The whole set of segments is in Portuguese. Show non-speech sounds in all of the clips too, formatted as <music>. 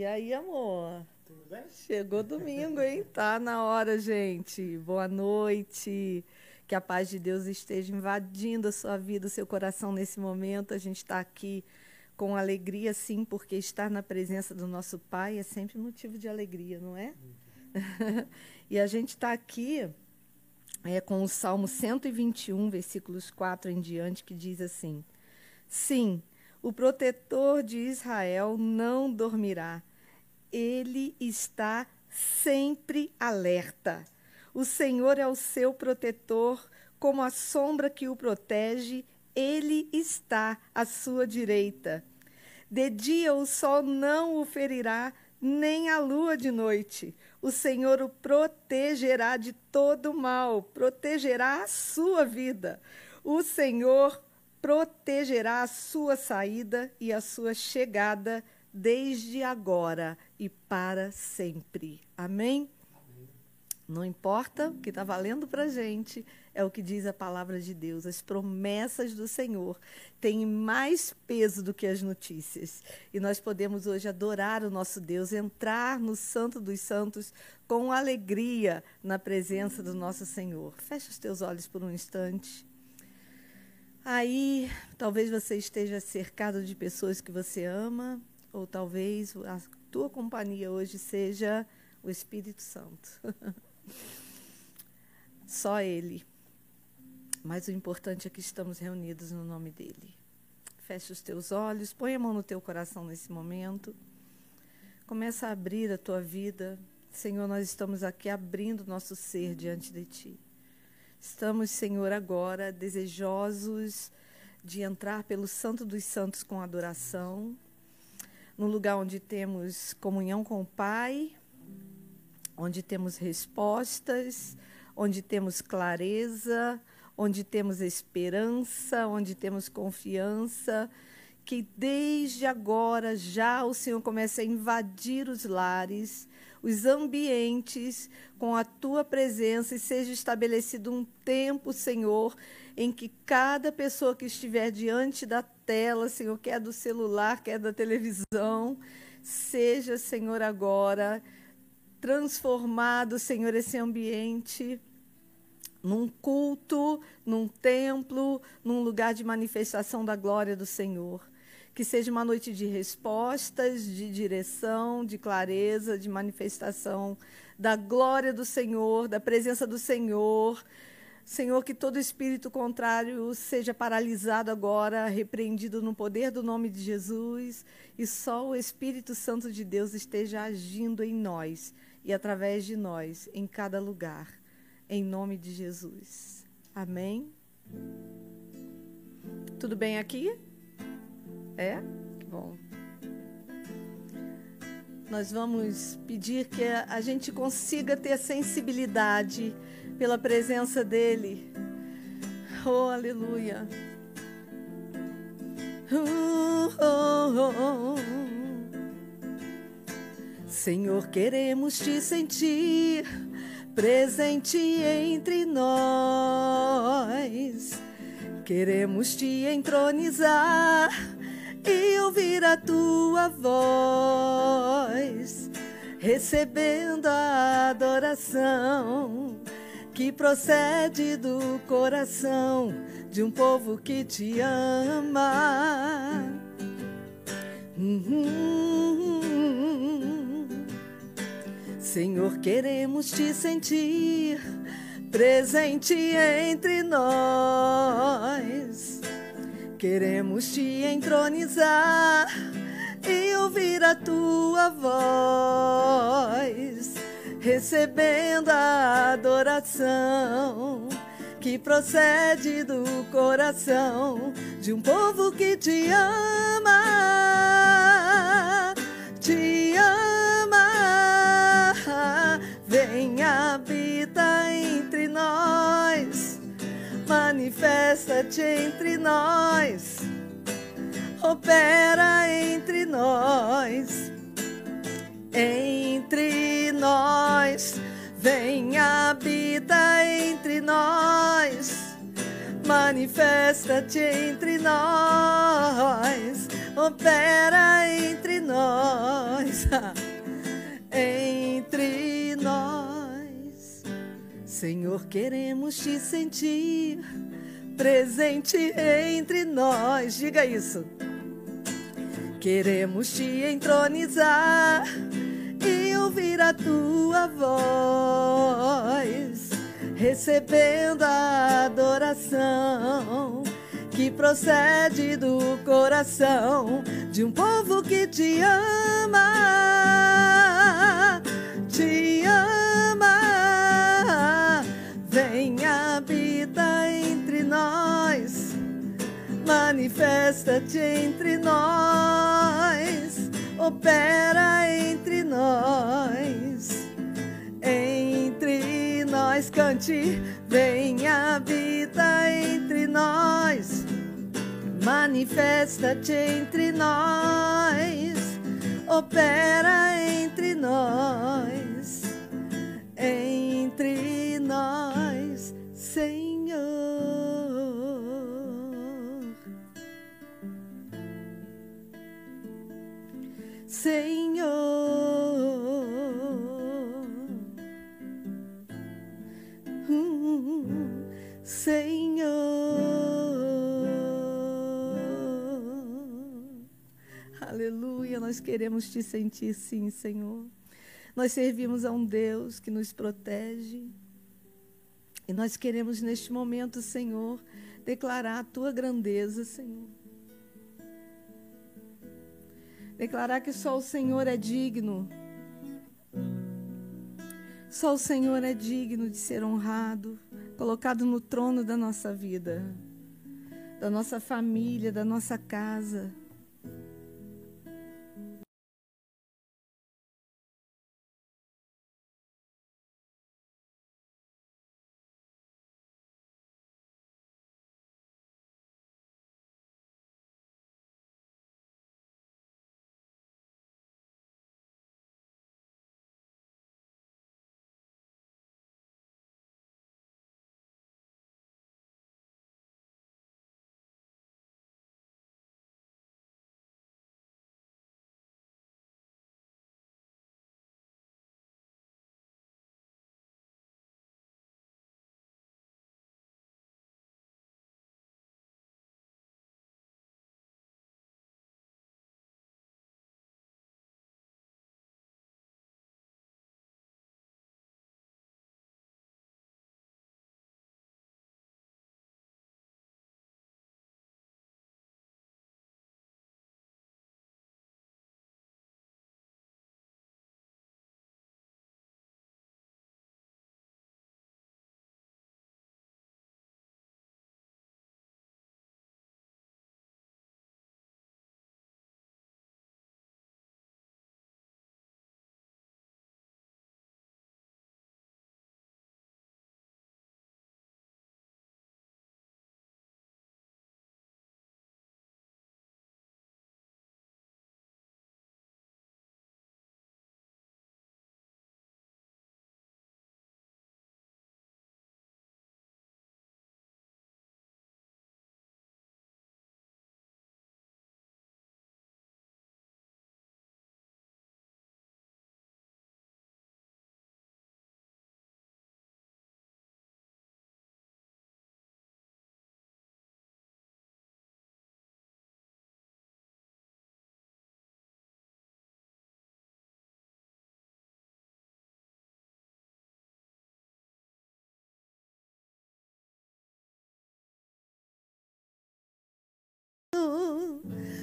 E aí, amor? Tudo bem? Chegou domingo, hein? Tá na hora, gente. Boa noite. Que a paz de Deus esteja invadindo a sua vida, o seu coração nesse momento. A gente está aqui com alegria, sim, porque estar na presença do nosso Pai é sempre motivo de alegria, não é? <laughs> e a gente está aqui é, com o Salmo 121, versículos 4 em diante, que diz assim: Sim, o protetor de Israel não dormirá. Ele está sempre alerta. O Senhor é o seu protetor, como a sombra que o protege, ele está à sua direita. De dia o sol não o ferirá, nem a lua de noite. O Senhor o protegerá de todo mal, protegerá a sua vida. O Senhor protegerá a sua saída e a sua chegada desde agora e para sempre. Amém? Não importa o que está valendo para a gente, é o que diz a palavra de Deus. As promessas do Senhor têm mais peso do que as notícias. E nós podemos hoje adorar o nosso Deus, entrar no Santo dos Santos com alegria na presença do nosso Senhor. Feche os teus olhos por um instante. Aí, talvez você esteja cercado de pessoas que você ama, ou talvez a tua companhia hoje seja o Espírito Santo. <laughs> Só Ele. Mas o importante é que estamos reunidos no nome dEle. Feche os teus olhos, põe a mão no teu coração nesse momento. Começa a abrir a tua vida. Senhor, nós estamos aqui abrindo nosso ser diante de Ti. Estamos, Senhor, agora desejosos de entrar pelo Santo dos Santos com adoração, no lugar onde temos comunhão com o Pai, onde temos respostas, onde temos clareza, onde temos esperança, onde temos confiança, que desde agora já o Senhor comece a invadir os lares, os ambientes com a tua presença e seja estabelecido um tempo, Senhor, em que cada pessoa que estiver diante da tela, Senhor, quer do celular, quer da televisão, seja, Senhor, agora transformado, Senhor, esse ambiente num culto, num templo, num lugar de manifestação da glória do Senhor que seja uma noite de respostas, de direção, de clareza, de manifestação da glória do Senhor, da presença do Senhor. Senhor, que todo espírito contrário seja paralisado agora, repreendido no poder do nome de Jesus, e só o Espírito Santo de Deus esteja agindo em nós e através de nós, em cada lugar, em nome de Jesus. Amém? Tudo bem aqui? É? Que bom. Nós vamos pedir que a gente consiga ter sensibilidade pela presença dEle. Oh, aleluia. Oh, oh, oh. Senhor, queremos te sentir presente entre nós. Queremos te entronizar e ouvir a tua voz, recebendo a adoração que procede do coração de um povo que te ama. Uhum. Senhor, queremos te sentir presente entre nós Queremos te entronizar e ouvir a tua voz, recebendo a adoração que procede do coração de um povo que te ama, te ama. Vem habita entre nós manifesta-te entre nós, opera entre nós, entre nós, vem, habita entre nós, manifesta-te entre nós, opera entre nós, <laughs> entre nós. Senhor, queremos te sentir presente entre nós. Diga isso. Queremos te entronizar ouvir a tua voz, recebendo a adoração que procede do coração de um povo que te ama, te ama. Vem, habita entre nós, manifesta-te entre nós, opera entre nós. Entre nós, cante, vem, habita entre nós manifesta-te entre nós, opera queremos te sentir sim, Senhor. Nós servimos a um Deus que nos protege. E nós queremos neste momento, Senhor, declarar a tua grandeza, Senhor. Declarar que só o Senhor é digno. Só o Senhor é digno de ser honrado, colocado no trono da nossa vida, da nossa família, da nossa casa.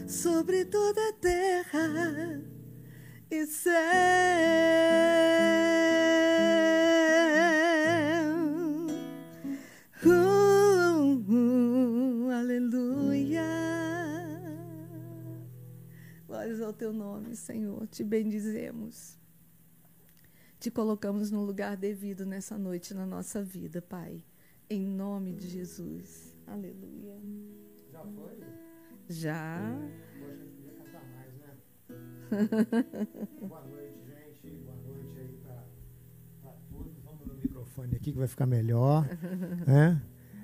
Sobre toda a terra e céu. Uh, uh, aleluia. Glórias ao teu nome, Senhor. Te bendizemos. Te colocamos no lugar devido nessa noite na nossa vida, Pai. Em nome de Jesus. Aleluia. Já foi? Já. Mais, né? Boa noite, gente. Boa noite aí para todos. Vamos no microfone aqui que vai ficar melhor. <laughs> né?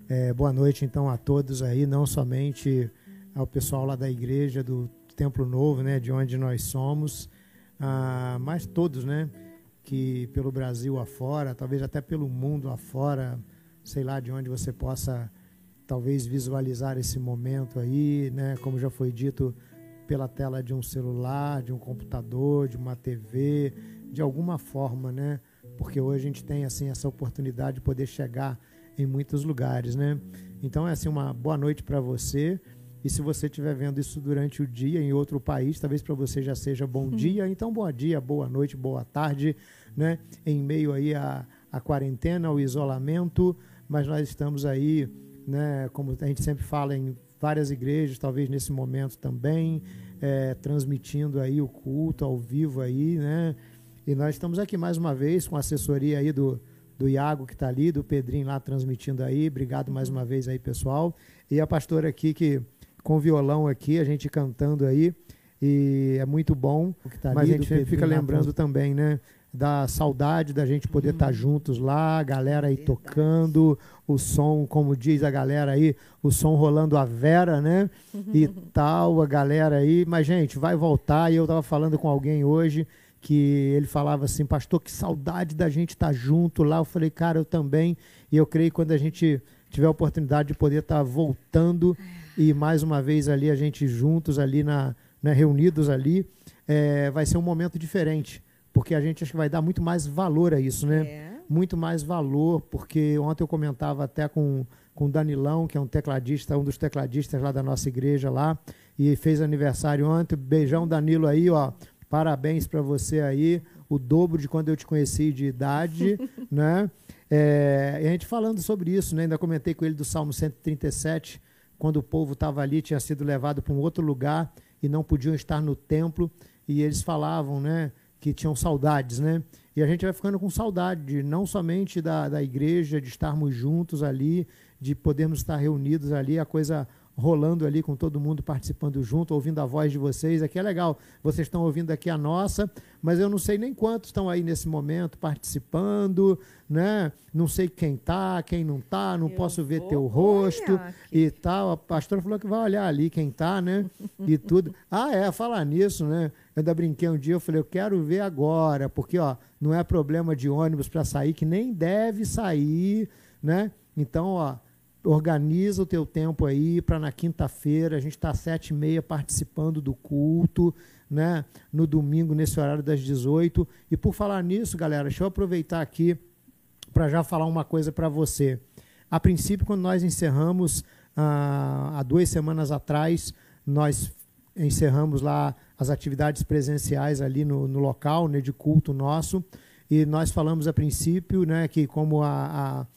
É, boa noite, então, a todos aí, não somente ao pessoal lá da igreja do Templo Novo, né, de onde nós somos, ah, mas todos, né, que pelo Brasil afora, talvez até pelo mundo afora, sei lá de onde você possa talvez visualizar esse momento aí, né, como já foi dito, pela tela de um celular, de um computador, de uma TV, de alguma forma, né? Porque hoje a gente tem assim essa oportunidade de poder chegar em muitos lugares, né? Então é assim uma boa noite para você. E se você estiver vendo isso durante o dia em outro país, talvez para você já seja bom uhum. dia. Então, bom dia, boa noite, boa tarde, né? Em meio aí à, à quarentena, ao isolamento, mas nós estamos aí, né? Como a gente sempre fala em várias igrejas, talvez nesse momento também, é, transmitindo aí o culto ao vivo aí, né? E nós estamos aqui mais uma vez com a assessoria aí do, do Iago que está ali, do Pedrinho lá transmitindo aí. Obrigado mais uma vez aí, pessoal. E a pastora aqui que com violão aqui, a gente cantando aí. E é muito bom. Tá mas a gente fica lembrando também, né? Da saudade da gente poder estar uhum. tá juntos lá, a galera aí Verdade. tocando, o som, como diz a galera aí, o som rolando a vera, né? E <laughs> tal, a galera aí. Mas, gente, vai voltar. E eu estava falando com alguém hoje que ele falava assim, pastor, que saudade da gente estar tá junto lá. Eu falei, cara, eu também. E eu creio que quando a gente tiver a oportunidade de poder estar tá voltando e mais uma vez ali a gente juntos ali na, né, reunidos ali, é, vai ser um momento diferente, porque a gente acho que vai dar muito mais valor a isso, né? É. Muito mais valor, porque ontem eu comentava até com com o Danilão, que é um tecladista, um dos tecladistas lá da nossa igreja lá, e fez aniversário ontem. Beijão Danilo aí, ó. Parabéns para você aí, o dobro de quando eu te conheci de idade, <laughs> né? É, e a gente falando sobre isso, né? Ainda comentei com ele do Salmo 137, quando o povo estava ali, tinha sido levado para um outro lugar e não podiam estar no templo, e eles falavam, né? Que tinham saudades, né? E a gente vai ficando com saudade, não somente da, da igreja, de estarmos juntos ali, de podermos estar reunidos ali, a coisa rolando ali com todo mundo participando junto, ouvindo a voz de vocês. Aqui é legal, vocês estão ouvindo aqui a nossa, mas eu não sei nem quantos estão aí nesse momento participando, né? Não sei quem tá, quem não tá, não eu posso ver teu rosto e tal. A pastora falou que vai olhar ali quem tá, né? E tudo. <laughs> Ah, é, falar nisso, né? Eu ainda brinquei um dia, eu falei, eu quero ver agora, porque ó, não é problema de ônibus para sair, que nem deve sair, né? Então, ó, organiza o teu tempo aí para na quinta-feira, a gente está às sete e meia participando do culto, né? No domingo, nesse horário das 18. E por falar nisso, galera, deixa eu aproveitar aqui para já falar uma coisa para você. A princípio, quando nós encerramos, ah, há duas semanas atrás, nós encerramos lá as atividades presenciais ali no, no local né, de culto nosso. E nós falamos a princípio né, que como a, a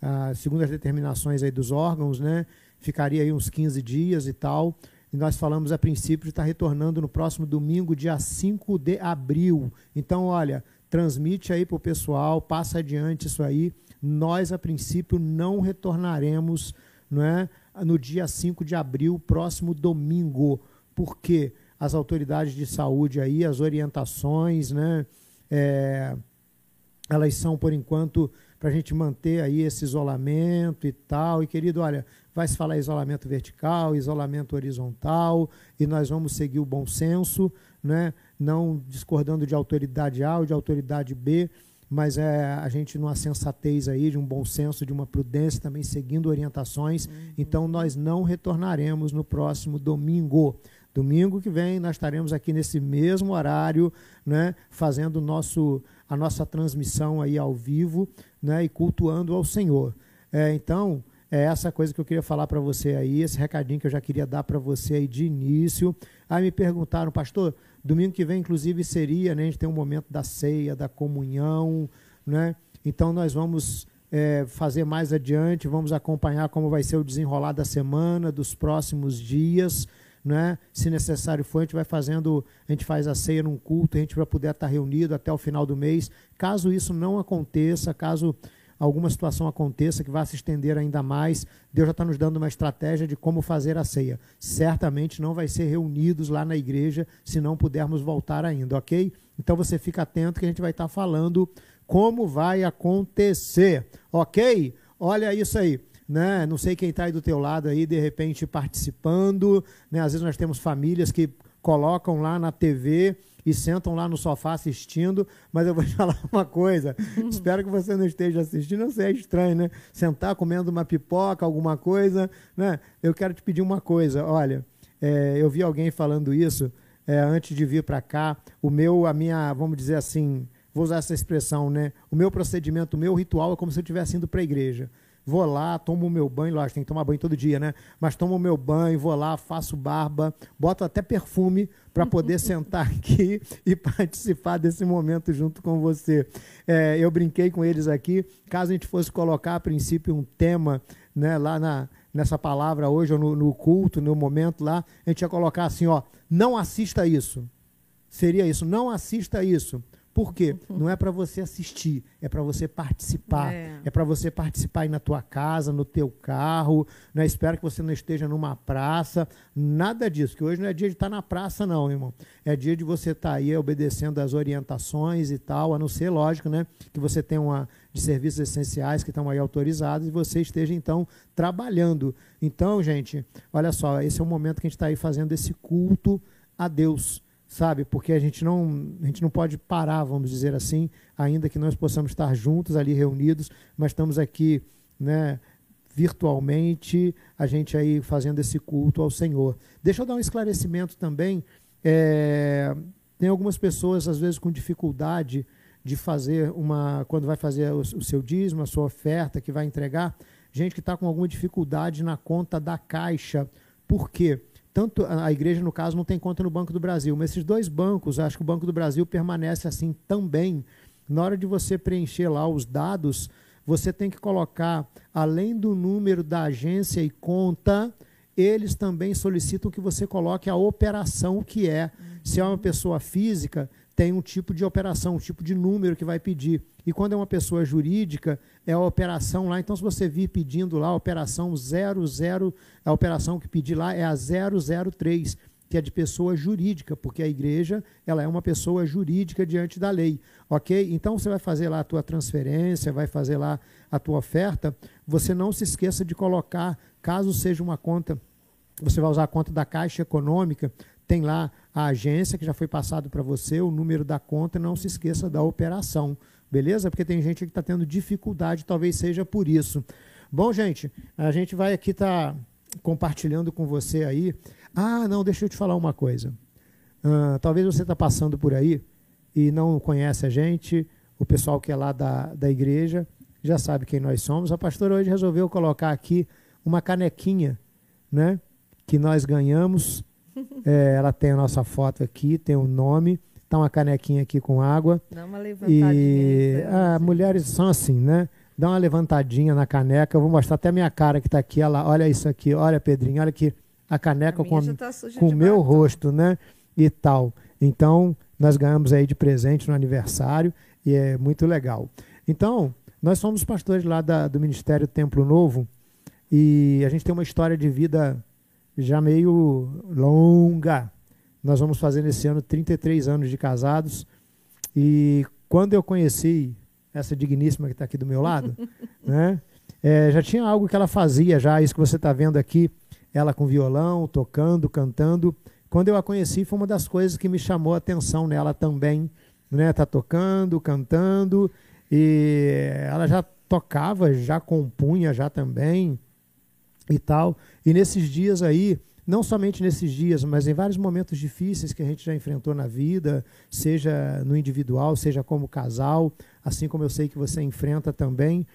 ah, segundo as determinações aí dos órgãos, né, ficaria aí uns 15 dias e tal. E nós falamos a princípio de estar retornando no próximo domingo, dia 5 de abril. Então, olha, transmite aí para o pessoal, passa adiante isso aí. Nós, a princípio, não retornaremos não é, no dia 5 de abril, próximo domingo. Porque as autoridades de saúde aí, as orientações, né, é, elas são, por enquanto, para a gente manter aí esse isolamento e tal. E, querido, olha, vai se falar isolamento vertical, isolamento horizontal, e nós vamos seguir o bom senso, né? não discordando de autoridade A ou de autoridade B, mas é a gente numa sensatez aí, de um bom senso, de uma prudência, também seguindo orientações. Uhum. Então, nós não retornaremos no próximo domingo. Domingo que vem nós estaremos aqui nesse mesmo horário, né, fazendo o nosso a nossa transmissão aí ao vivo né, e cultuando ao Senhor. É, então, é essa coisa que eu queria falar para você aí, esse recadinho que eu já queria dar para você aí de início. Aí me perguntaram, pastor, domingo que vem, inclusive, seria, né, a gente tem um momento da ceia, da comunhão, né? Então nós vamos é, fazer mais adiante, vamos acompanhar como vai ser o desenrolar da semana, dos próximos dias né? Se necessário for, a gente vai fazendo, a gente faz a ceia num culto, a gente vai poder estar reunido até o final do mês. Caso isso não aconteça, caso alguma situação aconteça que vá se estender ainda mais, Deus já está nos dando uma estratégia de como fazer a ceia. Certamente não vai ser reunidos lá na igreja se não pudermos voltar ainda, ok? Então você fica atento que a gente vai estar falando como vai acontecer, ok? Olha isso aí né? Não sei quem está aí do teu lado aí, de repente participando, né? Às vezes nós temos famílias que colocam lá na TV e sentam lá no sofá assistindo, mas eu vou te <laughs> falar uma coisa. <laughs> Espero que você não esteja assistindo, não sei, é estranho, né? Sentar comendo uma pipoca, alguma coisa, né? Eu quero te pedir uma coisa, olha, é, eu vi alguém falando isso é, antes de vir para cá. O meu, a minha, vamos dizer assim, vou usar essa expressão, né? O meu procedimento, o meu ritual é como se eu estivesse indo para a igreja vou lá, tomo o meu banho, lógico, tem que tomar banho todo dia, né? Mas tomo o meu banho, vou lá, faço barba, boto até perfume para poder <laughs> sentar aqui e participar desse momento junto com você. É, eu brinquei com eles aqui, caso a gente fosse colocar a princípio um tema né, lá na, nessa palavra hoje, ou no, no culto, no momento lá, a gente ia colocar assim, ó, não assista isso. Seria isso, não assista isso. Por quê? Não é para você assistir, é para você participar. É, é para você participar aí na tua casa, no teu carro. Né? Espero que você não esteja numa praça. Nada disso, que hoje não é dia de estar na praça, não, irmão. É dia de você estar aí obedecendo as orientações e tal, a não ser, lógico, né? Que você tenha uma de serviços essenciais que estão aí autorizados e você esteja, então, trabalhando. Então, gente, olha só, esse é o momento que a gente está aí fazendo esse culto a Deus sabe? Porque a gente não, a gente não pode parar, vamos dizer assim, ainda que nós possamos estar juntos ali reunidos, mas estamos aqui, né, virtualmente, a gente aí fazendo esse culto ao Senhor. Deixa eu dar um esclarecimento também. É, tem algumas pessoas, às vezes, com dificuldade de fazer uma. Quando vai fazer o, o seu dízimo, a sua oferta que vai entregar, gente que está com alguma dificuldade na conta da caixa. Por quê? Tanto a igreja, no caso, não tem conta no Banco do Brasil, mas esses dois bancos, acho que o Banco do Brasil permanece assim também. Na hora de você preencher lá os dados, você tem que colocar, além do número da agência e conta, eles também solicitam que você coloque a operação que é. Se é uma pessoa física, tem um tipo de operação, um tipo de número que vai pedir. E quando é uma pessoa jurídica, é a operação lá. Então, se você vir pedindo lá a operação 00, a operação que pedir lá é a 003, que é de pessoa jurídica, porque a igreja ela é uma pessoa jurídica diante da lei, ok? Então, você vai fazer lá a tua transferência, vai fazer lá a tua oferta, você não se esqueça de colocar, caso seja uma conta, você vai usar a conta da Caixa Econômica, tem lá a agência que já foi passado para você, o número da conta, não se esqueça da operação, beleza? Porque tem gente que está tendo dificuldade, talvez seja por isso. Bom, gente, a gente vai aqui estar tá compartilhando com você aí. Ah, não, deixa eu te falar uma coisa. Uh, talvez você está passando por aí e não conhece a gente, o pessoal que é lá da, da igreja já sabe quem nós somos. A pastora hoje resolveu colocar aqui uma canequinha, né? Que nós ganhamos é, ela tem a nossa foto aqui, tem o um nome, tá uma canequinha aqui com água. Dá uma levantadinha. E ah, mulheres são assim, né? Dá uma levantadinha na caneca. Eu vou mostrar até a minha cara que está aqui. Ela, olha isso aqui, olha, Pedrinho, olha aqui a caneca a com, tá com o meu rosto, né? E tal. Então, nós ganhamos aí de presente no aniversário e é muito legal. Então, nós somos pastores lá da, do Ministério Templo Novo e a gente tem uma história de vida já meio longa. Nós vamos fazer nesse ano 33 anos de casados. E quando eu conheci essa digníssima que está aqui do meu lado, <laughs> né, é, já tinha algo que ela fazia, já isso que você está vendo aqui, ela com violão, tocando, cantando. Quando eu a conheci, foi uma das coisas que me chamou a atenção nela também. Né, tá tocando, cantando, e ela já tocava, já compunha já também e tal. E nesses dias aí, não somente nesses dias, mas em vários momentos difíceis que a gente já enfrentou na vida, seja no individual, seja como casal, assim como eu sei que você enfrenta também,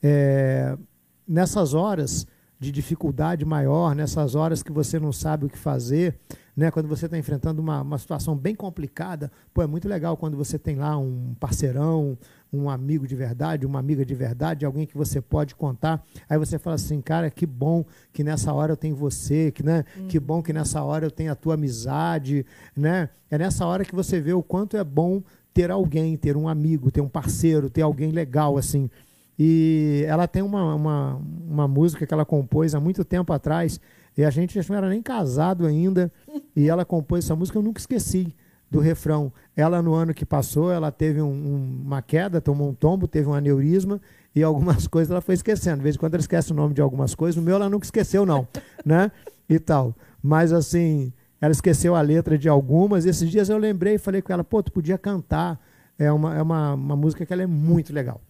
é, nessas horas de dificuldade maior, nessas horas que você não sabe o que fazer, né, quando você está enfrentando uma, uma situação bem complicada, pô, é muito legal quando você tem lá um parceirão, um amigo de verdade, uma amiga de verdade, alguém que você pode contar. Aí você fala assim, cara, que bom que nessa hora eu tenho você, que, né, uhum. que bom que nessa hora eu tenho a tua amizade, né? É nessa hora que você vê o quanto é bom ter alguém, ter um amigo, ter um parceiro, ter alguém legal assim. E ela tem uma, uma, uma música que ela compôs há muito tempo atrás, e a gente não era nem casado ainda, e ela compôs essa música, eu nunca esqueci do refrão. Ela, no ano que passou, ela teve um, um, uma queda, tomou um tombo, teve um aneurisma, e algumas <laughs> coisas ela foi esquecendo. De vez em quando ela esquece o nome de algumas coisas, o meu ela nunca esqueceu, não, <laughs> né? E tal. Mas, assim, ela esqueceu a letra de algumas. Esses dias eu lembrei e falei com ela, pô, tu podia cantar. É uma, é uma, uma música que ela é muito legal.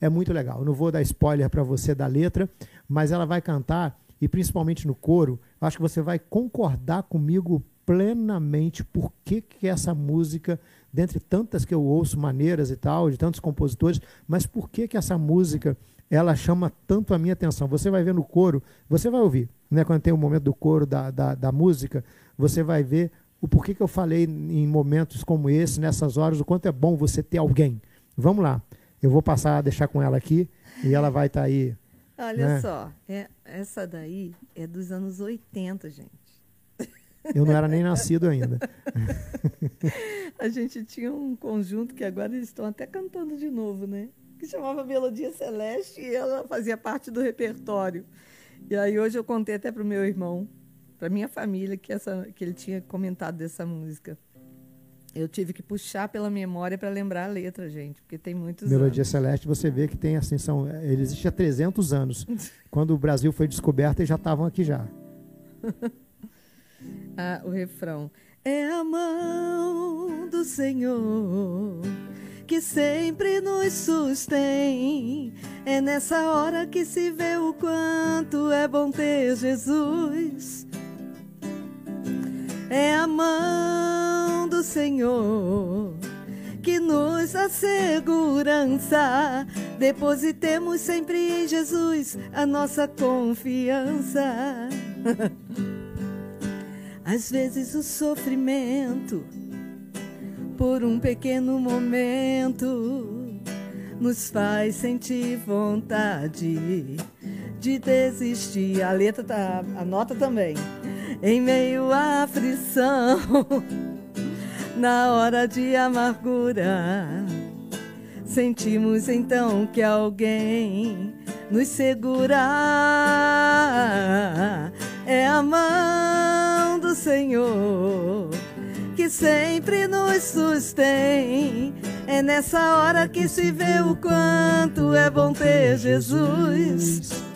É muito legal. Não vou dar spoiler para você da letra, mas ela vai cantar, e principalmente no coro, acho que você vai concordar comigo plenamente por que, que essa música, dentre tantas que eu ouço maneiras e tal, de tantos compositores, mas por que, que essa música ela chama tanto a minha atenção? Você vai ver no coro, você vai ouvir, né, quando tem o momento do coro da, da, da música, você vai ver o porquê que eu falei em momentos como esse, nessas horas, o quanto é bom você ter alguém. Vamos lá. Eu vou passar a deixar com ela aqui e ela vai estar tá aí. Olha né? só, é, essa daí é dos anos 80, gente. Eu não era nem nascido ainda. <laughs> a gente tinha um conjunto que agora eles estão até cantando de novo, né? Que chamava Melodia Celeste e ela fazia parte do repertório. E aí hoje eu contei até para o meu irmão para minha família que essa que ele tinha comentado dessa música. Eu tive que puxar pela memória para lembrar a letra, gente, porque tem muitos Melodia anos. Celeste, você vê que tem assim, são, ele existe há 300 anos. <laughs> Quando o Brasil foi descoberto, eles já estavam aqui já. <laughs> ah, o refrão. É a mão do Senhor que sempre nos sustém. É nessa hora que se vê o quanto é bom ter Jesus é a mão do Senhor que nos dá segurança. Depositemos sempre em Jesus a nossa confiança. <laughs> Às vezes o sofrimento, por um pequeno momento, nos faz sentir vontade de desistir. A letra tá, a nota também em meio à aflição, <laughs> na hora de amargura. Sentimos então que alguém nos segura. É a mão do Senhor que sempre nos sustém. É nessa hora que se vê o quanto é bom ter Jesus.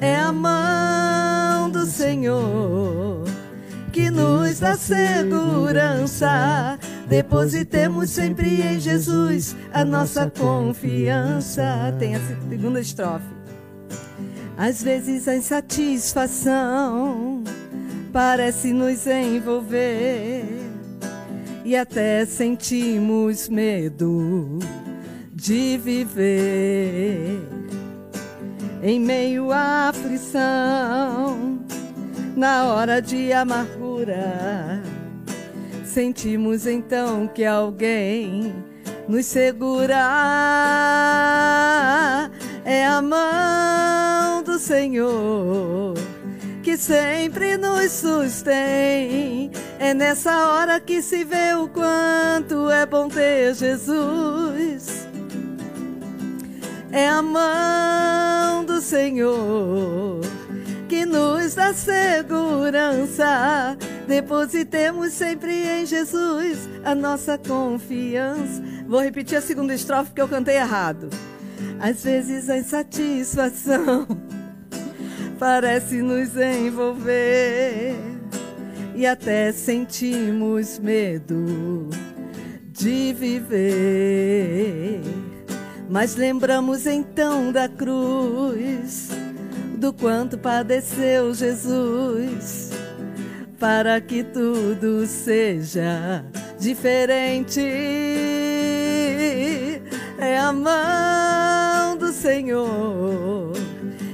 É a mão do Senhor que nos dá segurança. Depositemos sempre em Jesus a nossa confiança. Tem a segunda estrofe. Às vezes a insatisfação parece nos envolver e até sentimos medo de viver em meio à aflição, na hora de amargura. Sentimos então que alguém nos segura. É a mão do Senhor que sempre nos sustém. É nessa hora que se vê o quanto é bom ter Jesus é a mão do Senhor que nos dá segurança. Depositemos sempre em Jesus a nossa confiança. Vou repetir a segunda estrofe que eu cantei errado. Às vezes a insatisfação <laughs> parece nos envolver e até sentimos medo de viver. Mas lembramos então da cruz, do quanto padeceu Jesus, para que tudo seja diferente. É a mão do Senhor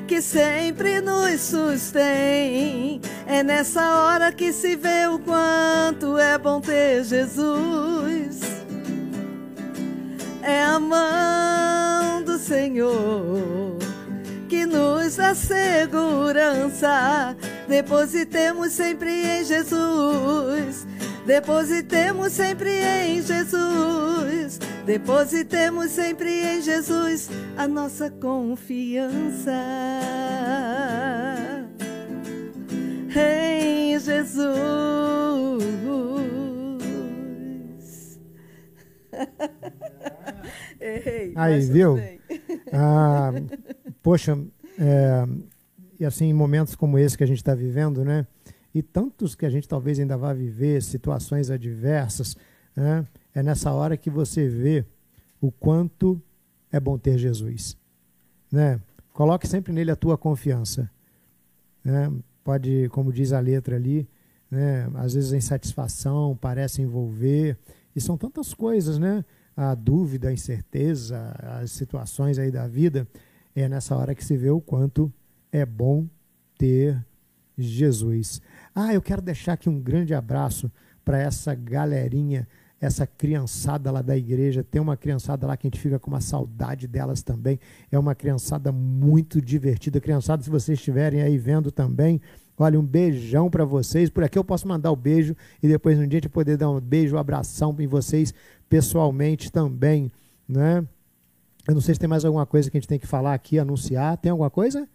que sempre nos sustém. É nessa hora que se vê o quanto é bom ter Jesus é a mão do Senhor que nos dá segurança. Depositemos sempre em Jesus. Depositemos sempre em Jesus. Depositemos sempre em Jesus a nossa confiança. Em Jesus. <laughs> Errei. Aí, viu? <laughs> Ah, poxa, é, e assim, em momentos como esse que a gente está vivendo, né? e tantos que a gente talvez ainda vá viver, situações adversas, né? é nessa hora que você vê o quanto é bom ter Jesus. Né? Coloque sempre nele a tua confiança. Né? Pode, como diz a letra ali, né? às vezes a insatisfação parece envolver, e são tantas coisas, né? A dúvida, a incerteza, as situações aí da vida, é nessa hora que se vê o quanto é bom ter Jesus. Ah, eu quero deixar aqui um grande abraço para essa galerinha, essa criançada lá da igreja. Tem uma criançada lá que a gente fica com uma saudade delas também. É uma criançada muito divertida. Criançada, se vocês estiverem aí vendo também, olha, um beijão para vocês. Por aqui eu posso mandar o um beijo e depois um dia a gente poder dar um beijo, um abração em vocês pessoalmente também, né? Eu não sei se tem mais alguma coisa que a gente tem que falar aqui, anunciar. Tem alguma coisa?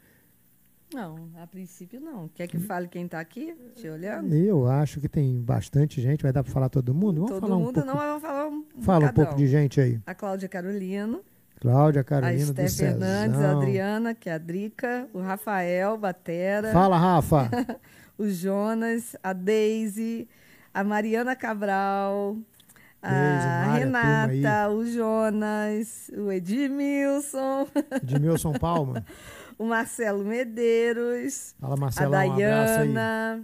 Não, a princípio não. Quer que fale quem está aqui te olhando? Eu acho que tem bastante gente. Vai dar para falar todo mundo? Vamos todo falar mundo um pouco. não, mas vamos falar um Fala um pouco de gente aí. A Cláudia Carolino. Cláudia Carolina a Esté Fernandes, a Adriana, que é a Drica, o Rafael Batera. Fala, Rafa. <laughs> o Jonas, a Daisy, a Mariana Cabral, a a turma Renata, o Jonas, o Edmilson, <laughs> Edmilson Palma. o Marcelo Medeiros, Fala, a Marcelo, um aí. Dayana,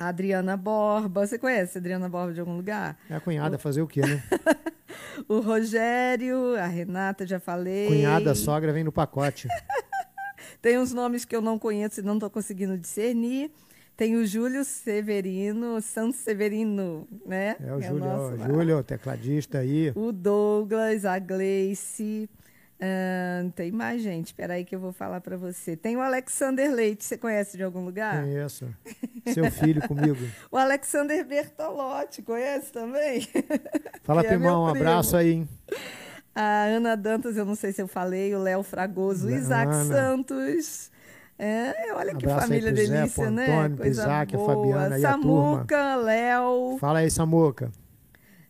a Adriana Borba. Você conhece a Adriana Borba de algum lugar? É a cunhada fazer o quê, né? <laughs> O Rogério, a Renata, já falei. Cunhada, sogra vem no pacote. <laughs> Tem uns nomes que eu não conheço e não estou conseguindo discernir. Tem o Júlio Severino, Santos Severino, né? É o Que Júlio, lá. Júlio, tecladista aí. O Douglas, a Gleice. Ahn, tem mais gente, espera aí que eu vou falar para você. Tem o Alexander Leite, você conhece de algum lugar? Conheço. Seu filho comigo. <laughs> O Alexander Bertolotti, conhece também? <laughs> Fala, Que é um abraço aí, hein? A Ana Dantas, eu não sei se eu falei, o Léo Fragoso, o Ana. Isaac Santos. É, olha que Abraço família Zé, delícia, pro né? Antônio, Isaac, a boa. Fabiana Samuca, Léo. Fala aí, Samuca.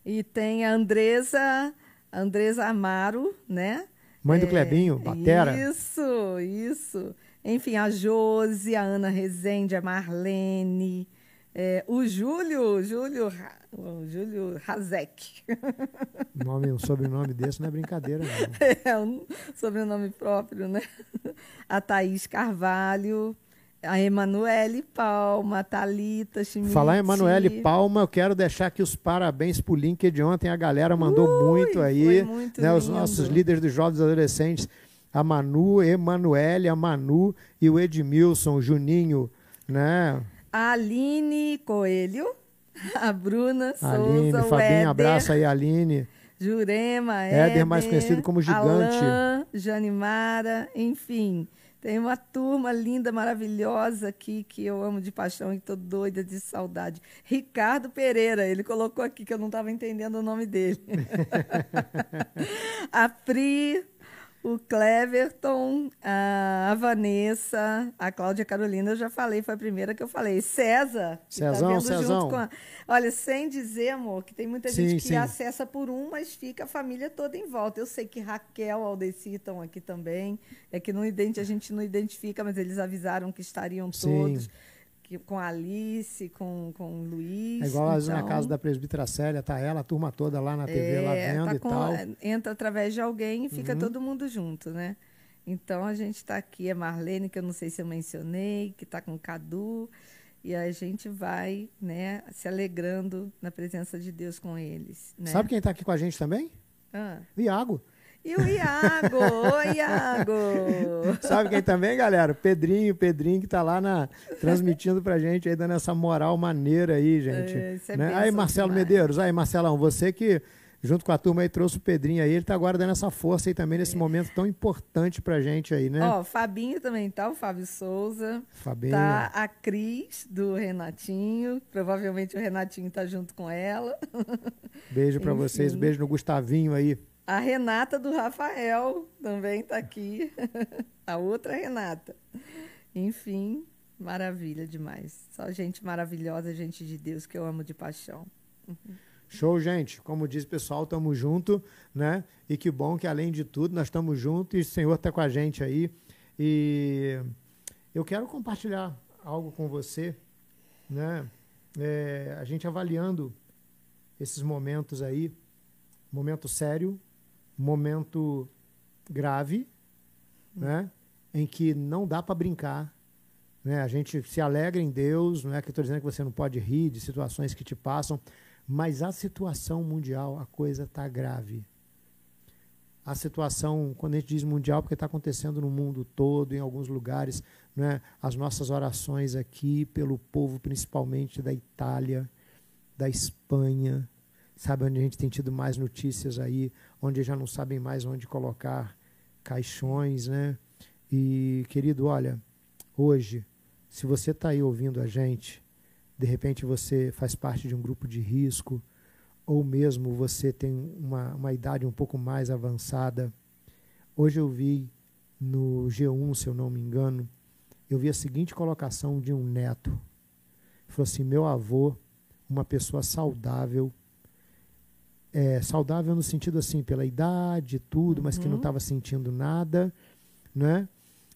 E tem a Andresa, a Andresa Amaro, né? Mãe do É, Clebinho, Batera. Isso, isso. Enfim, a Josi, a Ana Rezende, a Marlene, é, o Júlio, Júlio, o Júlio Razek. <laughs> Nome, um sobrenome desse não é brincadeira, não. <laughs> É um sobrenome próprio, né? A Thaís Carvalho, a Emanuele Palma, Thalita Schmidt. Falar em Emanuele Palma, eu quero deixar aqui os parabéns pro link de ontem. A galera mandou Ui, muito aí. muito né, os nossos líderes dos jovens adolescentes. A Manu, Emanuele, a Manu e o Edmilson, o Juninho, né? A Aline Coelho, <laughs> a Bruna Aline, Souza, o Fabinho, Éder, abraço aí, Aline. Jurema, Éder, mais conhecido como Gigante. Alain, Janimara, enfim. Tem uma turma linda, maravilhosa aqui que eu amo de paixão e estou doida de saudade. Ricardo Pereira, ele colocou aqui que eu não estava entendendo o nome dele. <laughs> a Pri, o Cleverton, a Vanessa, a Cláudia Carolina, eu já falei, foi a primeira que eu falei. César, que tá Cezão, vendo Cezão. junto com a... Olha, sem dizer, amor, que tem muita Sim, gente que sim. acessa por um, mas fica a família toda em volta. Eu sei que Raquel, Aldeci estão aqui também. É que não identi- a gente não identifica, mas eles avisaram que estariam Sim. todos. Que, com a Alice, com, com o Luiz. É igual às vezes na então, casa da presbítera Célia, tá ela, a turma toda lá na TV, lá é, vendo tá e com- tal. Entra através de alguém e fica Uhum. todo mundo junto, né? Então a gente está aqui, é Marlene, que eu não sei se eu mencionei, que está com o Cadu, e a gente vai né, se alegrando na presença de Deus com eles. Né? Sabe quem tá aqui com a gente também? Ah. Iago. E o Iago! Oi, Iago! Sabe quem também, galera? O Pedrinho, o Pedrinho que tá lá na, transmitindo pra gente aí, dando essa moral maneira aí, gente. É, é né? Aí, Marcelo demais. Medeiros, aí, Marcelão, você que, junto com a turma aí, trouxe o Pedrinho aí, ele tá agora dando essa força aí também nesse momento tão importante pra gente aí, né? É. Ó, Fabinho também tá, o Fábio Souza. Fabinho. Tá a Cris, do Renatinho. Provavelmente o Renatinho tá junto com ela. Beijo pra <laughs> enfim. vocês, beijo no Gustavinho aí. A Renata do Rafael também está aqui. <laughs> A outra Renata. Enfim, maravilha demais. Só gente maravilhosa, gente de Deus que eu amo de paixão. Show, gente. Como diz o pessoal, estamos junto, né? E que bom que, além de tudo, nós estamos juntos e o Senhor está com a gente aí. E eu quero compartilhar algo com você, né? É, a gente avaliando esses momentos aí, momento sério, momento grave, né? Em que não dá para brincar, né? A gente se alegra em Deus, não é que estou dizendo que você não pode rir de situações que te passam, mas a situação mundial, a coisa está grave. A situação, quando a gente diz mundial, porque está acontecendo no mundo todo, em alguns lugares, né? as nossas orações aqui pelo povo, principalmente da Itália, da Espanha, sabe onde a gente tem tido mais notícias aí, onde já não sabem mais onde colocar caixões, né? E, querido, olha, hoje, se você está aí ouvindo a gente, de repente você faz parte de um grupo de risco, ou mesmo você tem uma, uma idade um pouco mais avançada. Hoje eu vi no G1, se eu não me engano, eu vi a seguinte colocação de um neto. Ele falou assim: meu avô, uma pessoa saudável, é, saudável no sentido assim, pela idade, tudo, mas que não estava uhum. sentindo nada, né?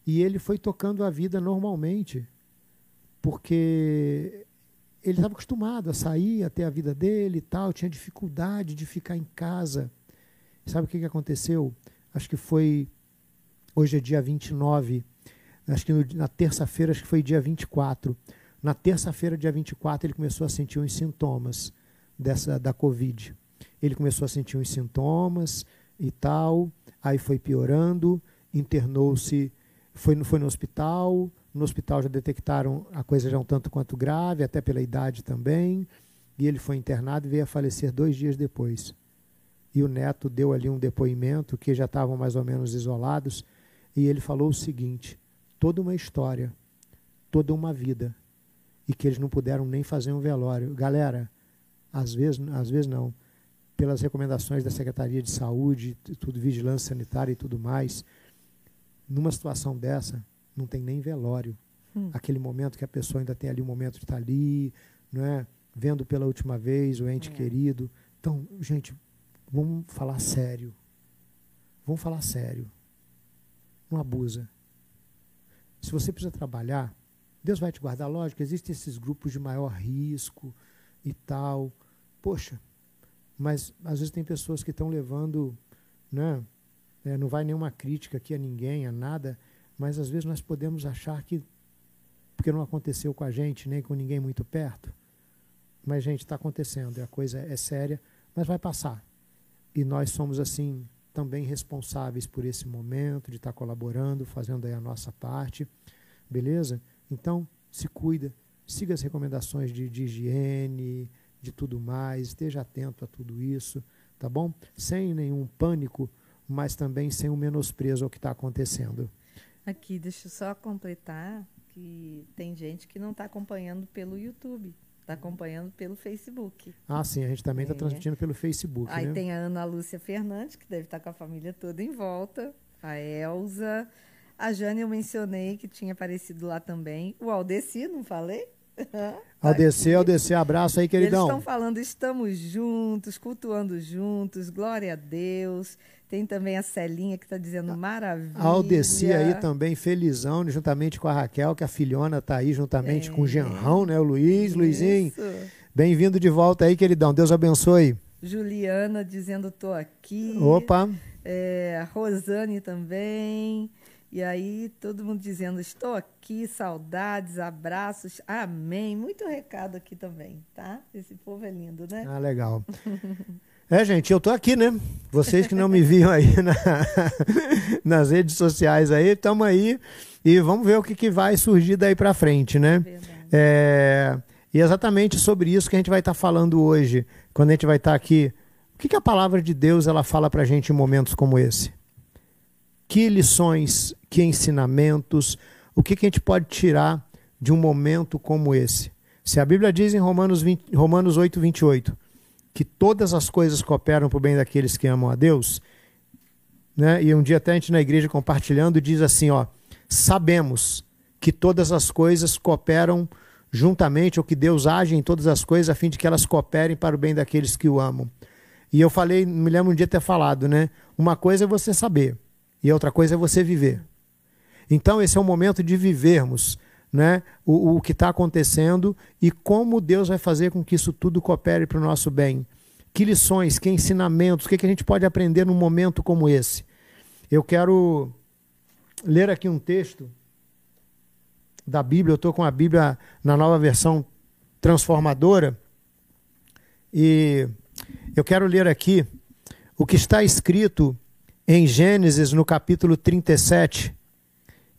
E ele foi tocando a vida normalmente, porque ele estava acostumado a sair, a ter a vida dele e tal, tinha dificuldade de ficar em casa. Sabe o que, que aconteceu? Acho que foi. Hoje é dia 29. Acho que no, na terça-feira, acho que foi dia 24. Na terça-feira, dia 24, ele começou a sentir uns sintomas dessa da Covid. Ele começou a sentir uns sintomas e tal, aí foi piorando, internou-se, foi, foi no hospital, no hospital já detectaram a coisa já um tanto quanto grave, até pela idade também. E ele foi internado e veio a falecer dois dias depois. E o neto deu ali um depoimento, que já estavam mais ou menos isolados, e ele falou o seguinte: toda uma história, toda uma vida, e que eles não puderam nem fazer um velório. Galera, às vezes, às vezes não, pelas recomendações da Secretaria de Saúde, tudo vigilância sanitária e tudo mais, numa situação dessa, não tem nem velório. Hum. Aquele momento que a pessoa ainda tem ali o um momento de estar ali, não é? vendo pela última vez o ente é. querido. Então, gente, vamos falar sério. Vamos falar sério. Não abusa. Se você precisa trabalhar, Deus vai te guardar. Lógico, existem esses grupos de maior risco e tal. Poxa, mas às vezes tem pessoas que estão levando, né? É, não vai nenhuma crítica aqui a ninguém, a nada, mas às vezes nós podemos achar que, porque não aconteceu com a gente, nem com ninguém muito perto, mas, gente, está acontecendo, e a coisa é séria, mas vai passar. E nós somos, assim, também responsáveis por esse momento, de estar tá colaborando, fazendo aí a nossa parte, beleza? Então, se cuida, siga as recomendações de, de higiene, de tudo mais, esteja atento a tudo isso, tá bom? Sem nenhum pânico, mas também sem um menosprezo ao que está acontecendo. Aqui, deixa eu só completar que tem gente que não está acompanhando pelo YouTube. Está acompanhando pelo Facebook. Ah, sim, a gente também está é. transmitindo pelo Facebook. Aí né? tem a Ana Lúcia Fernandes, que deve estar tá com a família toda em volta. A Elza. A Jane eu mencionei que tinha aparecido lá também. O Aldeci, não falei? <laughs> Aldeci, Aldeci, abraço aí, queridão. Eles estão falando, estamos juntos, cultuando juntos, glória a Deus. Tem também a Celinha que está dizendo maravilha. A Aldeci aí também, felizão, juntamente com a Raquel, que a filhona está aí juntamente é. com o Genrão, né? O Luiz, Isso. Luizinho. Bem-vindo de volta aí, queridão. Deus abençoe. Juliana dizendo tô aqui. Opa. É, a Rosane também. E aí, todo mundo dizendo: estou aqui, saudades, abraços, amém. Muito recado aqui também, tá? Esse povo é lindo, né? Ah, legal. <laughs> É, gente, eu tô aqui, né? Vocês que não me viam aí na, <laughs> nas redes sociais aí, estamos aí e vamos ver o que, que vai surgir daí para frente, né? É, e exatamente sobre isso que a gente vai estar tá falando hoje, quando a gente vai estar tá aqui. O que, que a palavra de Deus ela fala para a gente em momentos como esse? Que lições, que ensinamentos, o que, que a gente pode tirar de um momento como esse? Se a Bíblia diz em Romanos, 20, Romanos 8, 28, que todas as coisas cooperam para o bem daqueles que amam a Deus, né? e um dia até a gente na igreja compartilhando diz assim, ó, sabemos que todas as coisas cooperam juntamente, ou que Deus age em todas as coisas a fim de que elas cooperem para o bem daqueles que o amam. E eu falei, me lembro um dia ter falado, né? Uma coisa é você saber, e outra coisa é você viver. Então esse é o momento de vivermos né, o, o que está acontecendo e como Deus vai fazer com que isso tudo coopere para o nosso bem. Que lições, que ensinamentos, o que, que a gente pode aprender num momento como esse? Eu quero ler aqui um texto da Bíblia, eu estou com a Bíblia na nova versão transformadora, e eu quero ler aqui o que está escrito em Gênesis, no capítulo 37.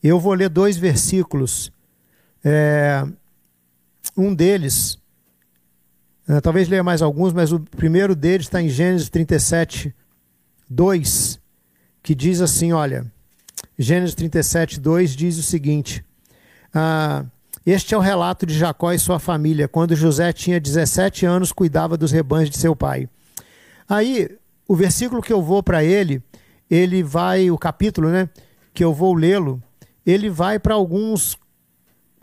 Eu vou ler dois versículos. É, um deles, é, talvez leia mais alguns, mas o primeiro deles está em Gênesis 37, 2, que diz assim: olha, Gênesis 37, 2 diz o seguinte. Ah, este é o relato de Jacó e sua família, quando José tinha 17 anos, cuidava dos rebanhos de seu pai. Aí, o versículo que eu vou para ele, ele vai, o capítulo, né, que eu vou lê-lo, ele vai para alguns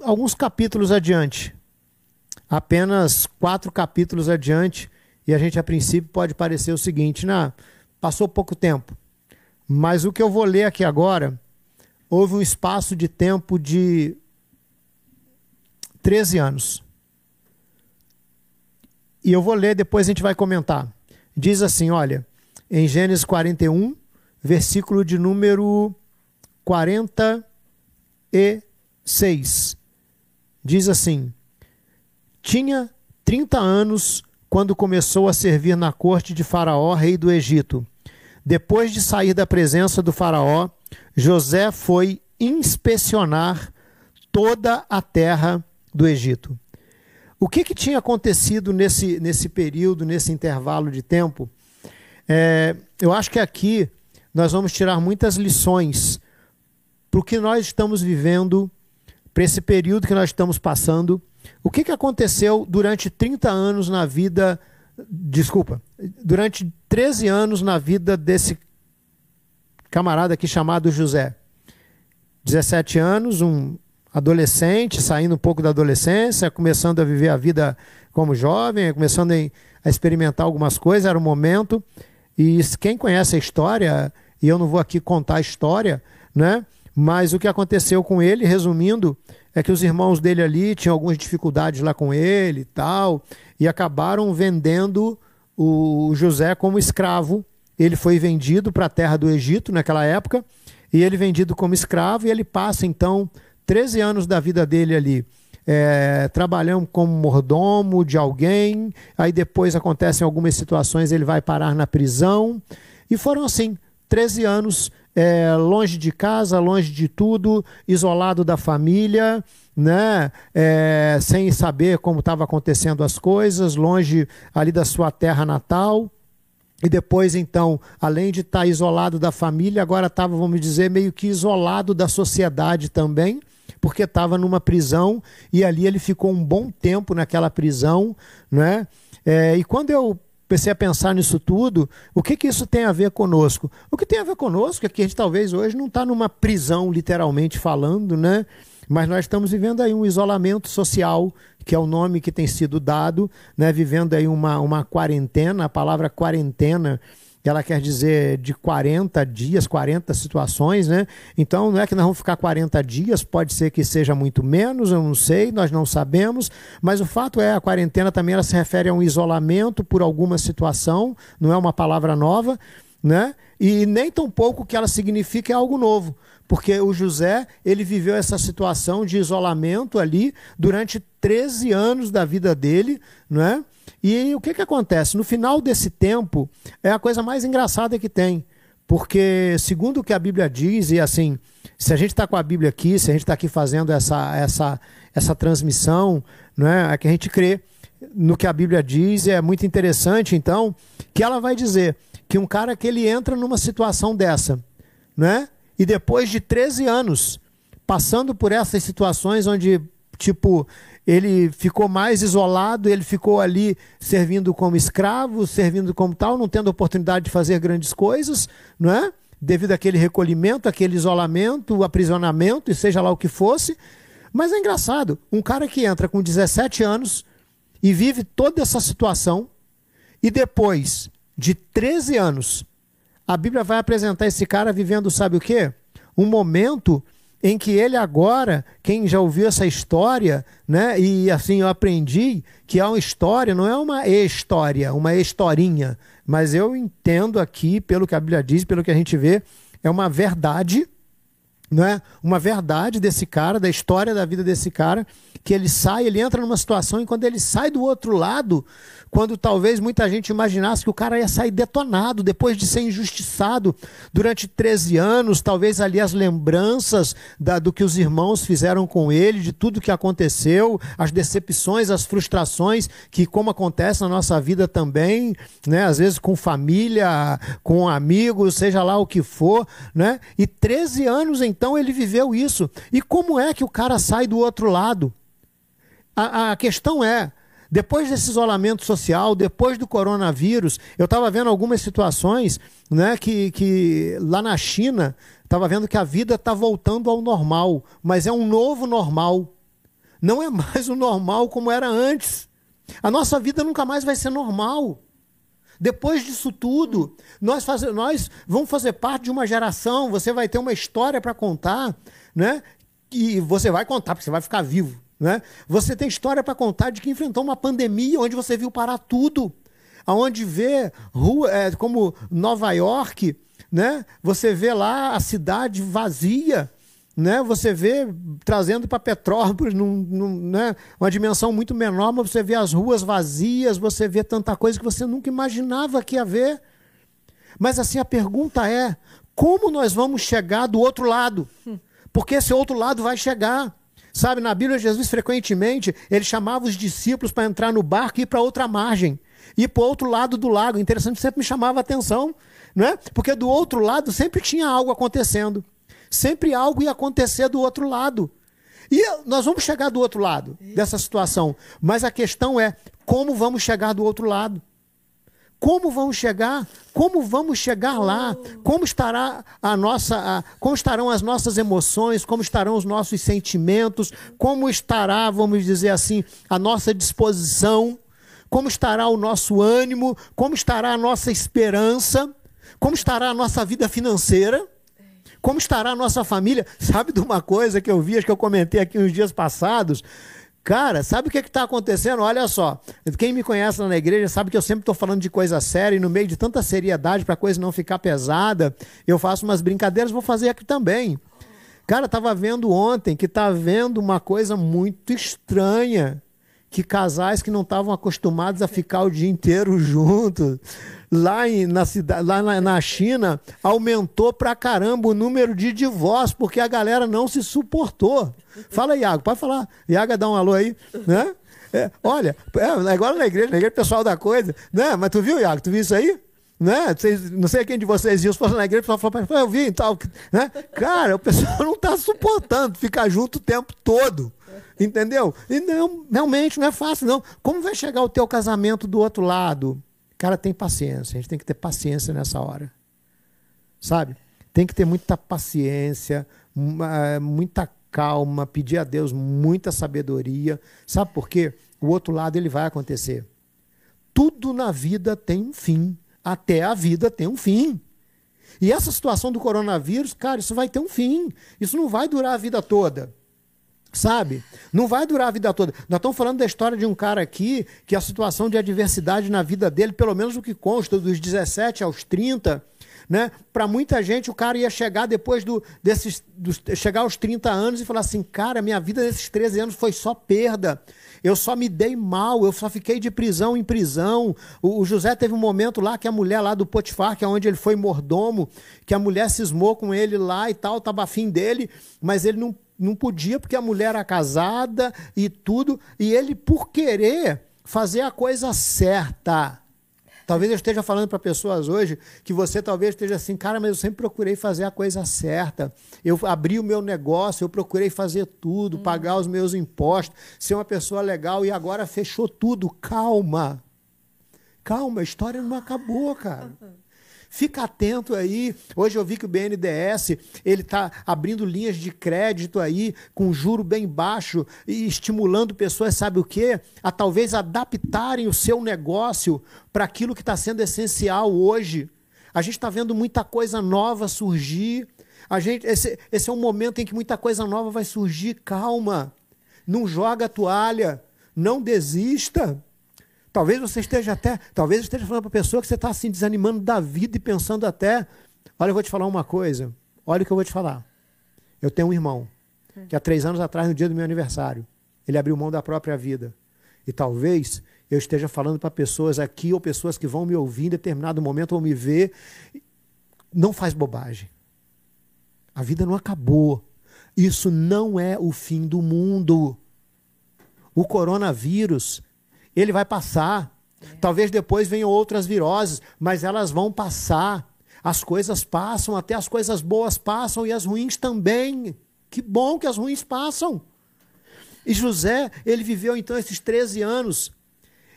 alguns capítulos adiante. Apenas quatro capítulos adiante, e a gente a princípio pode parecer o seguinte, né? Passou pouco tempo. Mas o que eu vou ler aqui agora, houve um espaço de tempo de 13 anos. E eu vou ler, depois a gente vai comentar. Diz assim: olha, em Gênesis 41, versículo de número 46. Diz assim: Tinha 30 anos quando começou a servir na corte de Faraó, rei do Egito. Depois de sair da presença do Faraó, José foi inspecionar toda a terra do Egito. O que, que tinha acontecido nesse, nesse período, nesse intervalo de tempo? É, eu acho que aqui nós vamos tirar muitas lições para o que nós estamos vivendo, para esse período que nós estamos passando. O que, que aconteceu durante 30 anos na vida, desculpa, durante 13 anos na vida desse camarada aqui chamado José? 17 anos, um adolescente, saindo um pouco da adolescência, começando a viver a vida como jovem, começando a experimentar algumas coisas, era o momento. E quem conhece a história, e eu não vou aqui contar a história, né? Mas o que aconteceu com ele, resumindo, é que os irmãos dele ali tinham algumas dificuldades lá com ele e tal, e acabaram vendendo o José como escravo. Ele foi vendido para a terra do Egito naquela época, e ele vendido como escravo, e ele passa então 13 anos da vida dele ali. É, trabalhando como mordomo de alguém, aí depois acontecem algumas situações, ele vai parar na prisão. E foram assim, 13 anos é, longe de casa, longe de tudo, isolado da família, né? É, sem saber como estavam acontecendo as coisas, longe ali da sua terra natal. E depois, então, além de estar isolado da família, agora estava, vamos dizer, meio que isolado da sociedade também porque estava numa prisão e ali ele ficou um bom tempo naquela prisão, né? É, e quando eu comecei a pensar nisso tudo, o que, que isso tem a ver conosco? O que tem a ver conosco é que a gente talvez hoje não está numa prisão, literalmente falando, né? Mas nós estamos vivendo aí um isolamento social, que é o nome que tem sido dado, né? vivendo aí uma, uma quarentena, a palavra quarentena ela quer dizer de 40 dias, 40 situações, né? Então não é que nós vamos ficar 40 dias, pode ser que seja muito menos, eu não sei, nós não sabemos, mas o fato é a quarentena também ela se refere a um isolamento por alguma situação, não é uma palavra nova, né? E nem tão pouco que ela significa é algo novo, porque o José, ele viveu essa situação de isolamento ali durante 13 anos da vida dele, não é? E o que, que acontece? No final desse tempo, é a coisa mais engraçada que tem. Porque, segundo o que a Bíblia diz, e assim, se a gente está com a Bíblia aqui, se a gente está aqui fazendo essa, essa, essa transmissão, não é? é que a gente crê no que a Bíblia diz, e é muito interessante, então, que ela vai dizer que um cara que ele entra numa situação dessa, né? E depois de 13 anos passando por essas situações onde, tipo, ele ficou mais isolado, ele ficou ali servindo como escravo, servindo como tal, não tendo oportunidade de fazer grandes coisas, não é? Devido àquele recolhimento, aquele isolamento, aprisionamento, e seja lá o que fosse. Mas é engraçado, um cara que entra com 17 anos e vive toda essa situação, e depois de 13 anos, a Bíblia vai apresentar esse cara vivendo, sabe o quê? Um momento em que ele agora, quem já ouviu essa história, né? E assim eu aprendi que é uma história, não é uma história, uma historinha, mas eu entendo aqui, pelo que a Bíblia diz, pelo que a gente vê, é uma verdade, não é? Uma verdade desse cara, da história da vida desse cara, que ele sai, ele entra numa situação e quando ele sai do outro lado, quando talvez muita gente imaginasse que o cara ia sair detonado depois de ser injustiçado durante 13 anos, talvez ali as lembranças da, do que os irmãos fizeram com ele, de tudo que aconteceu, as decepções, as frustrações, que como acontece na nossa vida também, né, às vezes com família, com amigos, seja lá o que for, né? E 13 anos então ele viveu isso. E como é que o cara sai do outro lado? A, a questão é, depois desse isolamento social, depois do coronavírus, eu estava vendo algumas situações né, que, que lá na China, estava vendo que a vida está voltando ao normal, mas é um novo normal. Não é <laughs> mais o normal como era antes. A nossa vida nunca mais vai ser normal. Depois disso tudo, nós, faz, nós vamos fazer parte de uma geração, você vai ter uma história para contar, né? E você vai contar, porque você vai ficar vivo. Né? Você tem história para contar de que enfrentou uma pandemia onde você viu parar tudo, aonde vê rua, é, como Nova York, né? Você vê lá a cidade vazia, né? Você vê trazendo para Petrópolis num, num, né? uma dimensão muito menor, mas você vê as ruas vazias, você vê tanta coisa que você nunca imaginava que ia ver. Mas assim a pergunta é: como nós vamos chegar do outro lado? Porque esse outro lado vai chegar. Sabe, na Bíblia, Jesus frequentemente ele chamava os discípulos para entrar no barco e ir para outra margem, ir para o outro lado do lago. Interessante, sempre me chamava a atenção, não é? Porque do outro lado sempre tinha algo acontecendo, sempre algo ia acontecer do outro lado. E nós vamos chegar do outro lado dessa situação, mas a questão é como vamos chegar do outro lado. Como vamos chegar? Como vamos chegar lá? Como estará a nossa, a, como estarão as nossas emoções? Como estarão os nossos sentimentos? Como estará, vamos dizer assim, a nossa disposição? Como estará o nosso ânimo? Como estará a nossa esperança? Como estará a nossa vida financeira? Como estará a nossa família? <laughs> Sabe de uma coisa que eu vi, acho que eu comentei aqui uns dias passados? Cara, sabe o que está acontecendo? Olha só, quem me conhece lá na igreja sabe que eu sempre estou falando de coisa séria e no meio de tanta seriedade para a coisa não ficar pesada, eu faço umas brincadeiras, vou fazer aqui também. Cara, estava vendo ontem que está vendo uma coisa muito estranha, que casais que não estavam acostumados a ficar o dia inteiro <laughs> juntos, lá, em, na, cidade, lá na, na China, aumentou pra caramba o número de divórcios, porque a galera não se suportou. Fala, Iago, pode falar. Iago, dá um alô aí, né? É, olha, é, agora na igreja, na igreja pessoal da coisa, né? Mas tu viu, Iago, tu viu isso aí? Né? Não sei quem de vocês viu, se fosse na igreja, o pessoal falou, eu vi e tal. Né? Cara, o pessoal <laughs> não está suportando ficar junto o tempo todo. Entendeu? E não, realmente não é fácil, não. Como vai chegar o teu casamento do outro lado? Cara, tem paciência. A gente tem que ter paciência nessa hora. Sabe? Tem que ter muita paciência, eh, muita calma, pedir a Deus muita sabedoria. Sabe por quê? O outro lado ele vai acontecer. Tudo na vida tem um fim. Até a vida tem um fim. E essa situação do coronavírus, cara, isso vai ter um fim. Isso não vai durar a vida toda. Sabe? Não vai durar a vida toda. Nós estamos falando da história de um cara aqui que a situação de adversidade na vida dele, pelo menos o que consta, dos 17 aos 30, né? Para muita gente, o cara ia chegar depois do, desses, chegar aos 30 anos e falar assim: cara, minha vida desses 13 anos foi só perda. Eu só me dei mal, eu só fiquei de prisão em prisão. O, o José teve um momento lá que a mulher lá do Potifar, que é onde ele foi mordomo, que a mulher cismou com ele lá e tal, estava afim dele, mas ele não não podia porque a mulher era casada e tudo, e ele, por querer fazer a coisa certa. Talvez eu esteja falando para pessoas hoje que você talvez esteja assim, cara, mas eu sempre procurei fazer a coisa certa. Eu abri o meu negócio, eu procurei fazer tudo, hum. pagar os meus impostos, ser uma pessoa legal e agora fechou tudo. Calma. Calma, a história não acabou, cara. <laughs> Fica atento aí. Hoje eu vi que o BNDES ele está abrindo linhas de crédito aí com juro bem baixo e estimulando pessoas, sabe o quê? A talvez adaptarem o seu negócio para aquilo que está sendo essencial hoje. A gente está vendo muita coisa nova surgir. A gente, esse, esse é um momento em que muita coisa nova vai surgir. Calma. Não joga a toalha. Não desista. Talvez você esteja até, talvez esteja falando para a pessoa que você está assim desanimando da vida e pensando até, olha, eu vou te falar uma coisa. Olha o que eu vou te falar. Eu tenho um irmão que há três anos atrás, no dia do meu aniversário, ele abriu mão da própria vida. E talvez eu esteja falando para pessoas aqui ou pessoas que vão me ouvir em determinado momento ou me ver. Não faz bobagem. A vida não acabou. Isso não é o fim do mundo. O coronavírus, ele vai passar. É. Talvez depois venham outras viroses, mas elas vão passar. As coisas passam, até as coisas boas passam e as ruins também. Que bom que as ruins passam. E José, ele viveu então esses 13 anos.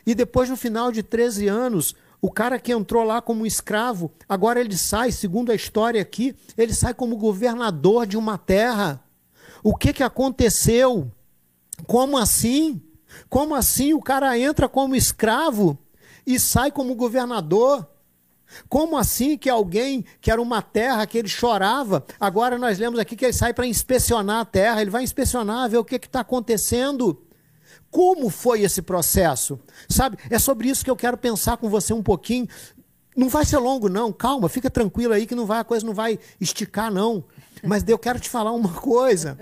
E depois, no final de 13 anos, o cara que entrou lá como escravo, agora ele sai, segundo a história aqui, ele sai como governador de uma terra. O que, que aconteceu? Como assim? Como assim o cara entra como escravo e sai como governador? Como assim que alguém que era uma terra que ele chorava, agora nós lemos aqui que ele sai para inspecionar a terra, ele vai inspecionar, ver o que está acontecendo. Como foi esse processo? Sabe, é sobre isso que eu quero pensar com você um pouquinho. Não vai ser longo, não, calma, fica tranquilo aí que não vai, a coisa não vai esticar, não. Mas eu quero te falar uma coisa.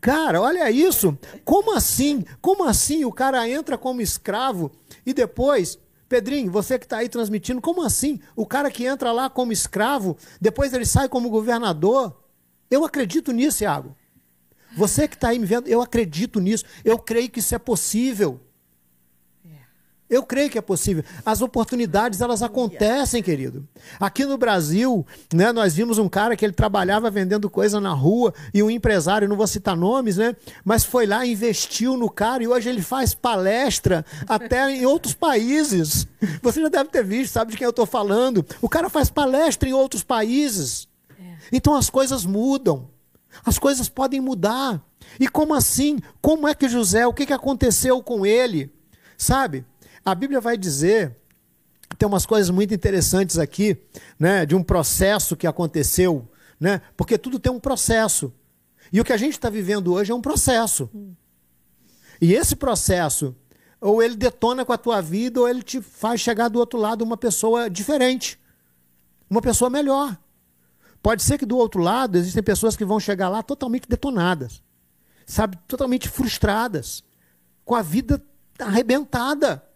Cara, olha isso. Como assim? Como assim o cara entra como escravo e depois Pedrinho, você que está aí transmitindo, como assim? O cara que entra lá como escravo, depois ele sai como governador? Eu acredito nisso, Iago. Você que está aí me vendo, eu acredito nisso. Eu creio que isso é possível. Eu creio que é possível. As oportunidades, elas acontecem, querido. Aqui no Brasil, né, nós vimos um cara que ele trabalhava vendendo coisa na rua e um empresário, não vou citar nomes, né, mas foi lá, investiu no cara e hoje ele faz palestra até em outros países. Você já deve ter visto, sabe de quem eu estou falando. O cara faz palestra em outros países. É. Então as coisas mudam. As coisas podem mudar. E como assim? Como é que José, o que, que aconteceu com ele? Sabe? A Bíblia vai dizer, tem umas coisas muito interessantes aqui, né, de um processo que aconteceu, né, porque tudo tem um processo. E o que a gente está vivendo hoje é um processo. E esse processo, ou ele detona com a tua vida, ou ele te faz chegar do outro lado uma pessoa diferente, uma pessoa melhor. Pode ser que do outro lado existem pessoas que vão chegar lá totalmente detonadas, sabe, totalmente frustradas, com a vida arrebentada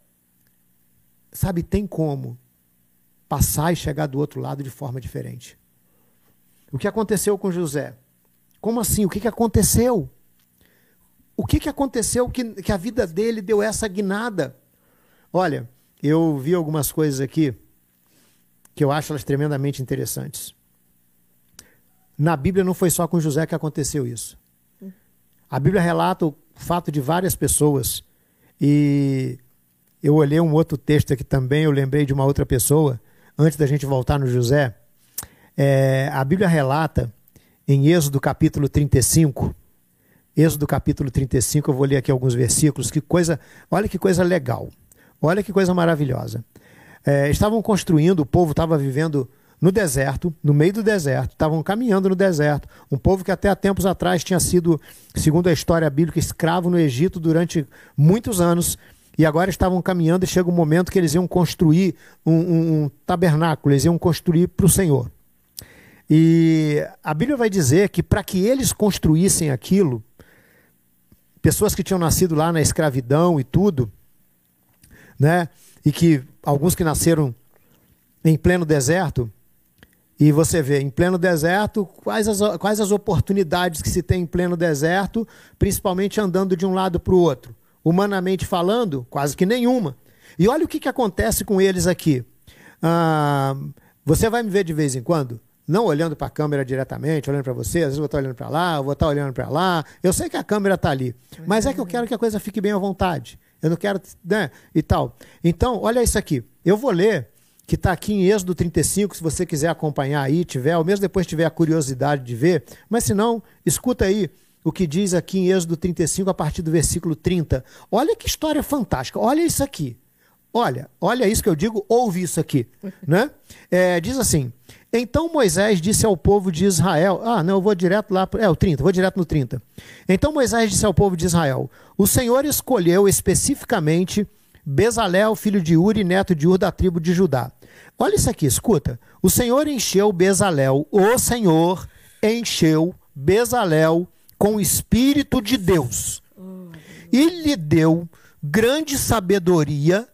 sabe, tem como passar e chegar do outro lado de forma diferente. O que aconteceu com José? Como assim? O que, que aconteceu? O que, que aconteceu que, que a vida dele deu essa guinada? Olha, eu vi algumas coisas aqui que eu acho elas tremendamente interessantes. Na Bíblia não foi só com José que aconteceu isso. A Bíblia relata o fato de várias pessoas e eu olhei um outro texto aqui também, eu lembrei de uma outra pessoa, antes da gente voltar no José. É, a Bíblia relata em Êxodo capítulo 35, Êxodo capítulo 35, eu vou ler aqui alguns versículos, que coisa, olha que coisa legal, olha que coisa maravilhosa. É, estavam construindo, o povo estava vivendo no deserto, no meio do deserto, estavam caminhando no deserto. Um povo que até há tempos atrás tinha sido, segundo a história bíblica, escravo no Egito durante muitos anos, e agora estavam caminhando e chega um momento que eles iam construir um, um, um tabernáculo, eles iam construir para o Senhor. E a Bíblia vai dizer que para que eles construíssem aquilo, pessoas que tinham nascido lá na escravidão e tudo, né? E que alguns que nasceram em pleno deserto, e você vê, em pleno deserto, quais as, quais as oportunidades que se tem em pleno deserto, principalmente andando de um lado para o outro humanamente falando, quase que nenhuma. E olha o que, que acontece com eles aqui. Ah, você vai me ver de vez em quando, não olhando para a câmera diretamente, olhando para você, às vezes eu vou estar olhando para lá, eu vou estar olhando para lá. Eu sei que a câmera está ali, mas é que eu quero que a coisa fique bem à vontade. Eu não quero, né, e tal. Então, olha isso aqui. Eu vou ler que está aqui em Êxodo 35, se você quiser acompanhar aí, tiver, ou mesmo depois tiver a curiosidade de ver, mas se não, escuta aí o que diz aqui em Êxodo 35, a partir do versículo 30. Olha que história fantástica. Olha isso aqui. Olha, olha isso que eu digo, ouve isso aqui. <laughs> né? É, diz assim: Então Moisés disse ao povo de Israel. Ah, não, eu vou direto lá. É, o 30, vou direto no 30. Então Moisés disse ao povo de Israel: O Senhor escolheu especificamente Bezalel, filho de Uri, neto de Ur, da tribo de Judá. Olha isso aqui, escuta. O Senhor encheu Bezalel, o Senhor encheu Bezalel com o Espírito de Deus e lhe deu grande sabedoria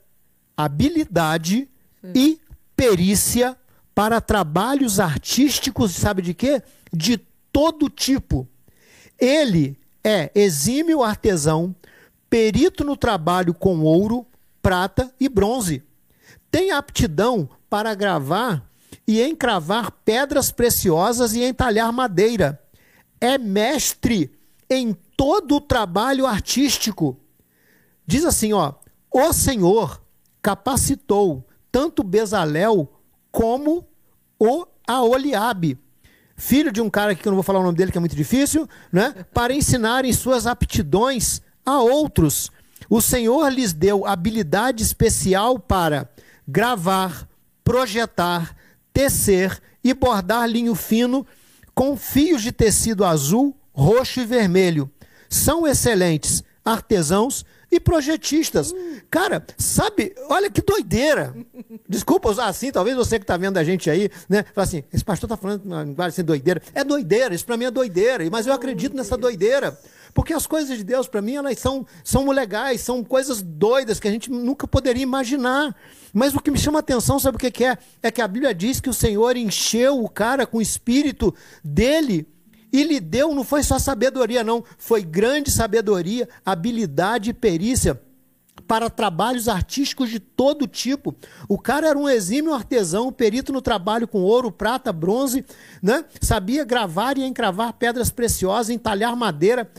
habilidade e perícia para trabalhos artísticos, sabe de quê? De todo tipo. Ele é exímio artesão, perito no trabalho com ouro, prata e bronze. Tem aptidão para gravar e encravar pedras preciosas e entalhar madeira. É mestre em todo o trabalho artístico. Diz assim, ó: "O Senhor capacitou tanto Bezalel como o Aoliabe, filho de um cara que eu não vou falar o nome dele, que é muito difícil, né? para ensinarem suas aptidões a outros. O Senhor lhes deu habilidade especial para gravar, projetar, tecer e bordar linho fino com fios de tecido azul, roxo e vermelho. São excelentes artesãos e projetistas. Cara, sabe, olha que doideira. Desculpa usar assim, talvez você que está vendo a gente aí, né? Fala assim, esse pastor está falando linguagem assim, doideira. É doideira, isso para mim é doideira, mas eu acredito nessa doideira. Porque as coisas de Deus, para mim, elas são, são legais, são coisas doidas que a gente nunca poderia imaginar. Mas o que me chama a atenção, sabe o que é? É que a Bíblia diz que o Senhor encheu o cara com o espírito dele e lhe deu, não foi só sabedoria, não, foi grande sabedoria, habilidade e perícia para trabalhos artísticos de todo tipo. O cara era um exímio artesão, perito no trabalho com ouro, prata, bronze, né? sabia gravar e encravar pedras preciosas, entalhar madeira.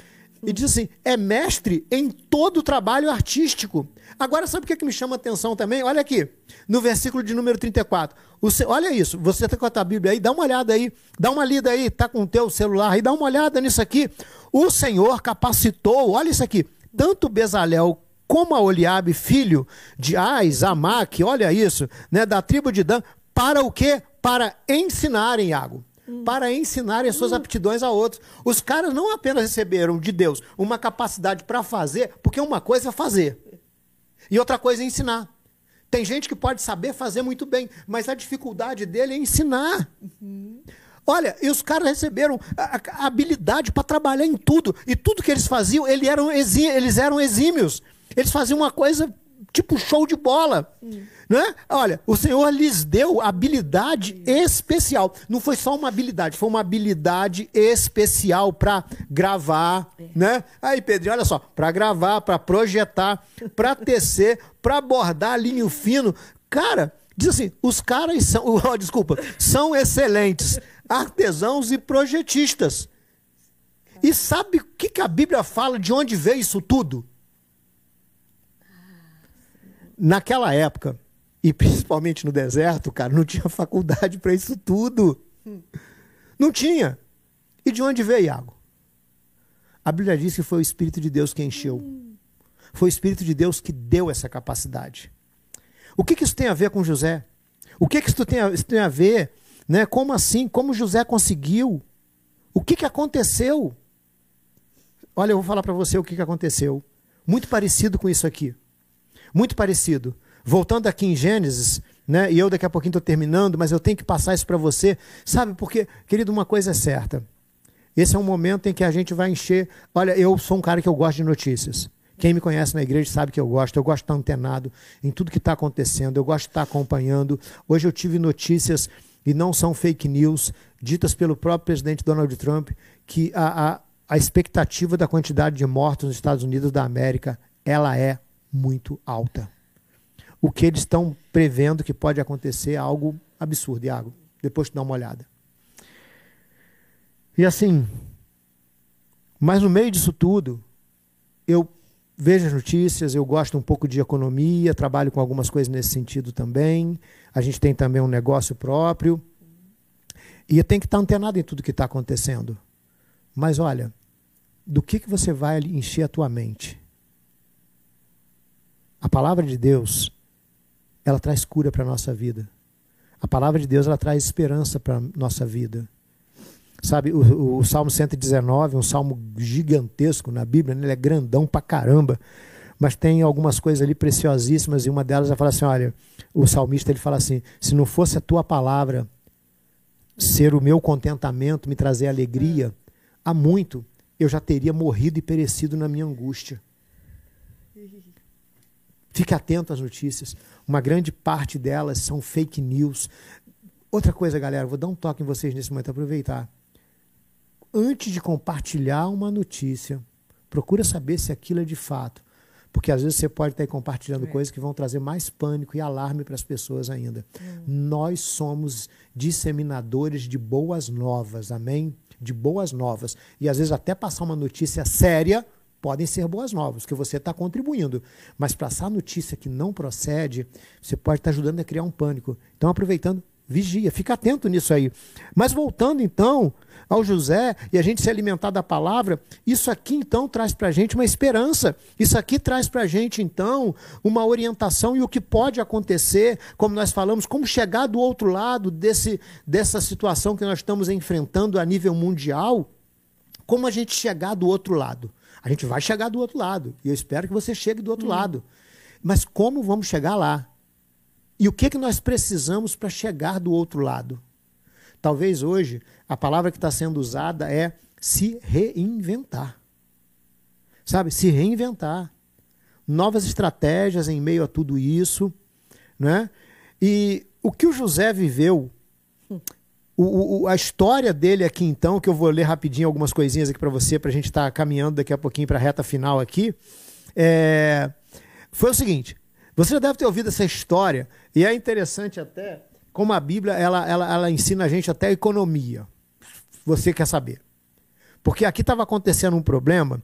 E diz assim: é mestre em todo o trabalho artístico. Agora, sabe o que, é que me chama a atenção também? Olha aqui, no versículo de número 34. O, olha isso, você está com a tua Bíblia aí, dá uma olhada aí, dá uma lida aí, está com o teu celular aí, dá uma olhada nisso aqui. O Senhor capacitou, olha isso aqui, tanto Bezalel como a Oliabe, filho de Ais, Amaque, olha isso, né, da tribo de Dan, para o quê? Para ensinarem, Iago para ensinarem as suas aptidões a outros. Os caras não apenas receberam de Deus uma capacidade para fazer, porque uma coisa é fazer e outra coisa é ensinar. Tem gente que pode saber fazer muito bem, mas a dificuldade dele é ensinar. Uhum. Olha, e os caras receberam a, a habilidade para trabalhar em tudo. E tudo que eles faziam, eles eram, eles eram exímios. Eles faziam uma coisa tipo show de bola. Hum. Né? Olha, o Senhor lhes deu habilidade especial. Não foi só uma habilidade, foi uma habilidade especial para gravar, é. né? Aí, Pedrinho, olha só, para gravar, para projetar, para tecer, para bordar linho fino. Cara, diz assim, os caras são, <laughs> oh, desculpa, são excelentes artesãos e projetistas. E sabe o que, que a Bíblia fala de onde veio isso tudo? Naquela época, e principalmente no deserto, cara, não tinha faculdade para isso tudo. Não tinha. E de onde veio Iago? A Bíblia diz que foi o Espírito de Deus que encheu. Foi o Espírito de Deus que deu essa capacidade. O que, que isso tem a ver com José? O que, que isso tem a, isso tem a ver? Né? Como assim? Como José conseguiu? O que, que aconteceu? Olha, eu vou falar para você o que, que aconteceu. Muito parecido com isso aqui. Muito parecido. Voltando aqui em Gênesis, né? E eu daqui a pouquinho estou terminando, mas eu tenho que passar isso para você. Sabe, porque, querido, uma coisa é certa. Esse é um momento em que a gente vai encher. Olha, eu sou um cara que eu gosto de notícias. Quem me conhece na igreja sabe que eu gosto. Eu gosto de estar antenado em tudo que está acontecendo. Eu gosto de estar acompanhando. Hoje eu tive notícias, e não são fake news, ditas pelo próprio presidente Donald Trump, que a, a, a expectativa da quantidade de mortos nos Estados Unidos da América ela é muito alta o que eles estão prevendo que pode acontecer é algo absurdo, Iago. Depois tu dá uma olhada. E assim, mas no meio disso tudo, eu vejo as notícias, eu gosto um pouco de economia, trabalho com algumas coisas nesse sentido também. A gente tem também um negócio próprio. E tem que estar antenado em tudo que está acontecendo. Mas olha, do que, que você vai encher a tua mente? A palavra de Deus ela traz cura para a nossa vida. A palavra de Deus ela traz esperança para a nossa vida. Sabe, o, o, Salmo 119, um salmo gigantesco na Bíblia, né? ele é grandão pra caramba, mas tem algumas coisas ali preciosíssimas e uma delas vai falar assim, olha, o salmista ele fala assim, se não fosse a tua palavra ser o meu contentamento, me trazer alegria, há muito eu já teria morrido e perecido na minha angústia. Fique atento às notícias. Uma grande parte delas são fake news. Outra coisa, galera, vou dar um toque em vocês nesse momento, aproveitar. Antes de compartilhar uma notícia, procura saber se aquilo é de fato. Porque às vezes você pode estar compartilhando é. coisas que vão trazer mais pânico e alarme para as pessoas ainda. Hum. Nós somos disseminadores de boas novas, amém? De boas novas. E às vezes até passar uma notícia séria podem ser boas novas, que você está contribuindo. Mas passar notícia que não procede, você pode estar tá ajudando a criar um pânico. Então, aproveitando, vigia, fica atento nisso aí. Mas voltando então ao José e a gente se alimentar da palavra, isso aqui então traz para a gente uma esperança. Isso aqui traz para a gente então uma orientação e o que pode acontecer, como nós falamos, como chegar do outro lado desse, dessa situação que nós estamos enfrentando a nível mundial, como a gente chegar do outro lado. A gente vai chegar do outro lado. E eu espero que você chegue do outro hum. lado. Mas como vamos chegar lá? E o que, que nós precisamos para chegar do outro lado? Talvez hoje a palavra que está sendo usada é se reinventar. Sabe? Se reinventar. Novas estratégias em meio a tudo isso. Né? E o que o José viveu o, o, a história dele aqui, então, que eu vou ler rapidinho algumas coisinhas aqui para você, para a gente estar tá caminhando daqui a pouquinho para a reta final aqui, é, foi o seguinte: você já deve ter ouvido essa história, e é interessante até como a Bíblia ela, ela, ela ensina a gente até economia. Você quer saber? Porque aqui estava acontecendo um problema.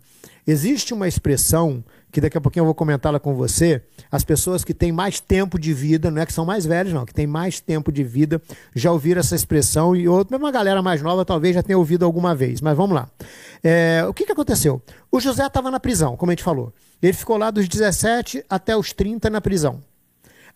Existe uma expressão que daqui a pouquinho eu vou comentá-la com você. As pessoas que têm mais tempo de vida, não é que são mais velhos, não, que têm mais tempo de vida, já ouviram essa expressão e outra, mesmo uma galera mais nova talvez já tenha ouvido alguma vez. Mas vamos lá. É, o que, que aconteceu? O José estava na prisão, como a gente falou. Ele ficou lá dos 17 até os 30 na prisão.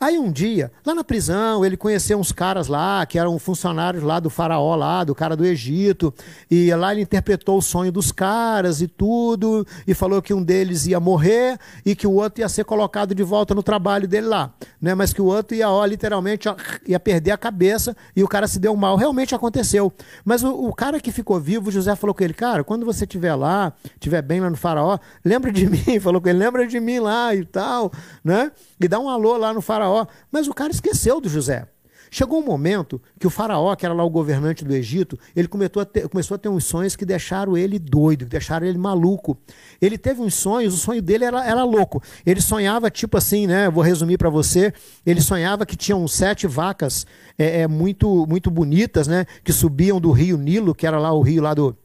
Aí um dia, lá na prisão, ele conheceu uns caras lá, que eram funcionários lá do faraó, lá, do cara do Egito, e lá ele interpretou o sonho dos caras e tudo, e falou que um deles ia morrer e que o outro ia ser colocado de volta no trabalho dele lá, né? Mas que o outro ia, ó, literalmente, ó, ia perder a cabeça e o cara se deu mal. Realmente aconteceu. Mas o, o cara que ficou vivo, José falou com ele, cara, quando você estiver lá, estiver bem lá no faraó, lembra de <laughs> mim, falou com ele, lembra de mim lá e tal, né? E dá um alô lá no faraó faraó, mas o cara esqueceu do José. Chegou um momento que o faraó, que era lá o governante do Egito, ele começou a ter, começou a ter uns sonhos que deixaram ele doido, que deixaram ele maluco. Ele teve uns sonhos, o sonho dele era, era louco. Ele sonhava, tipo assim, né? Vou resumir para você. Ele sonhava que tinham sete vacas é, é, muito, muito bonitas, né? Que subiam do rio Nilo, que era lá o rio lá do,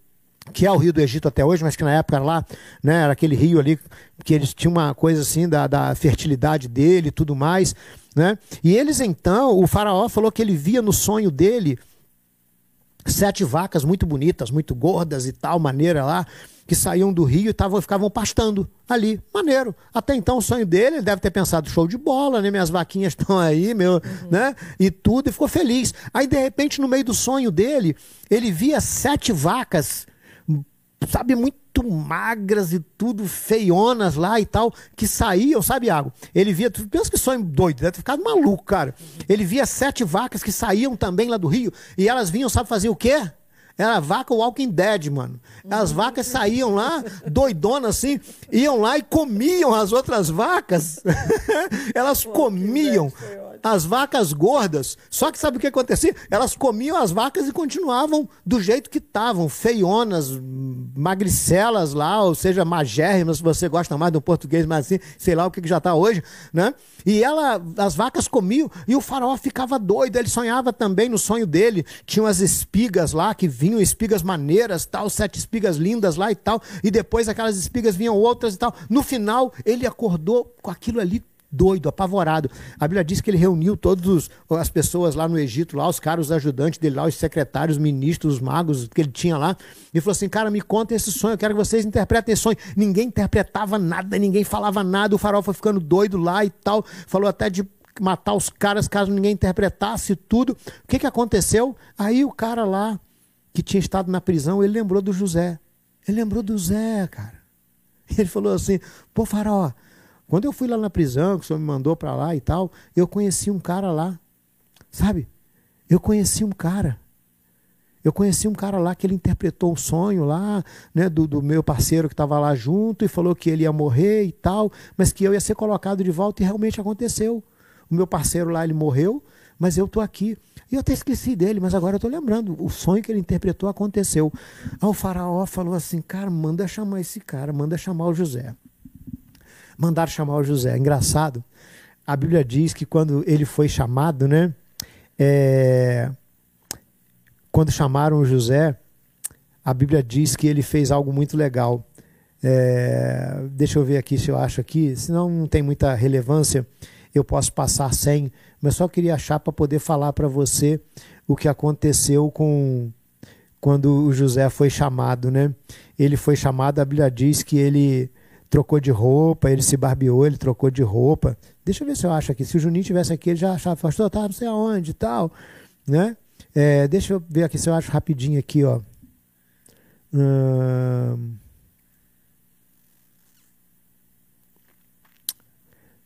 que é o rio do Egito até hoje, mas que na época era lá, né, era aquele rio ali que eles tinham uma coisa assim da, da fertilidade dele e tudo mais, né? E eles então, o faraó falou que ele via no sonho dele sete vacas muito bonitas, muito gordas e tal, maneira lá, que saíam do rio e tavam, ficavam pastando ali, maneiro. Até então o sonho dele, ele deve ter pensado, show de bola, né? Minhas vaquinhas <laughs> estão aí, meu, uhum. né? E tudo, e ficou feliz. Aí, de repente, no meio do sonho dele, ele via sete vacas sabe, muito magras e tudo, feionas lá e tal, que saíam, sabe, Iago? Ele via, pensa que sonho doido, deve ter ficado maluco, cara. Ele via sete vacas que saíam também lá do rio e elas vinham, sabe fazer o quê? Era vaca Walking Dead, mano. As vacas saíam lá, doidonas assim, iam lá e comiam as outras vacas. <laughs> Elas comiam as vacas gordas. Só que sabe o que acontecia? Elas comiam as vacas e continuavam do jeito que estavam, feionas, magricelas lá, ou seja, magérrimas, se você gosta mais do português, mas assim, sei lá o que já está hoje, né? E ela, as vacas comiam e o faraó ficava doido. Ele sonhava também no sonho dele, tinha umas espigas lá que vinham, espigas maneiras, tal, sete espigas lindas lá e tal, e depois aquelas espigas vinham outras e tal. No final, ele acordou com aquilo ali doido, apavorado. A Bíblia diz que ele reuniu todas as pessoas lá no Egito, lá, os caras, os ajudantes dele lá, os secretários, os ministros, os magos que ele tinha lá, e falou assim: cara, me conta esse sonho, eu quero que vocês interpretem esse sonho. Ninguém interpretava nada, ninguém falava nada, o farol foi ficando doido lá e tal, falou até de matar os caras caso ninguém interpretasse tudo. O que, que aconteceu? Aí o cara lá, que tinha estado na prisão, ele lembrou do José. Ele lembrou do Zé, cara. Ele falou assim: pô, Faraó, quando eu fui lá na prisão, que o senhor me mandou para lá e tal, eu conheci um cara lá. Sabe? Eu conheci um cara. Eu conheci um cara lá que ele interpretou o sonho lá, né, do, do meu parceiro que estava lá junto e falou que ele ia morrer e tal, mas que eu ia ser colocado de volta e realmente aconteceu. O meu parceiro lá, ele morreu, mas eu estou aqui. E eu até esqueci dele, mas agora eu estou lembrando. O sonho que ele interpretou aconteceu. Aí o faraó falou assim, cara, manda chamar esse cara, manda chamar o José. Mandaram chamar o José. Engraçado, a Bíblia diz que quando ele foi chamado, né, é, quando chamaram o José, a Bíblia diz que ele fez algo muito legal. É, deixa eu ver aqui se eu acho aqui, senão não tem muita relevância, eu posso passar sem, mas só queria achar para poder falar para você o que aconteceu com quando o José foi chamado, né? Ele foi chamado, a Bíblia diz que ele trocou de roupa, ele se barbeou, ele trocou de roupa. Deixa eu ver se eu acho aqui. Se o Juninho tivesse aqui, ele já achava, pastor, tá não sei aonde e tal, né? É, deixa eu ver aqui se eu acho rapidinho aqui, ó. Hum...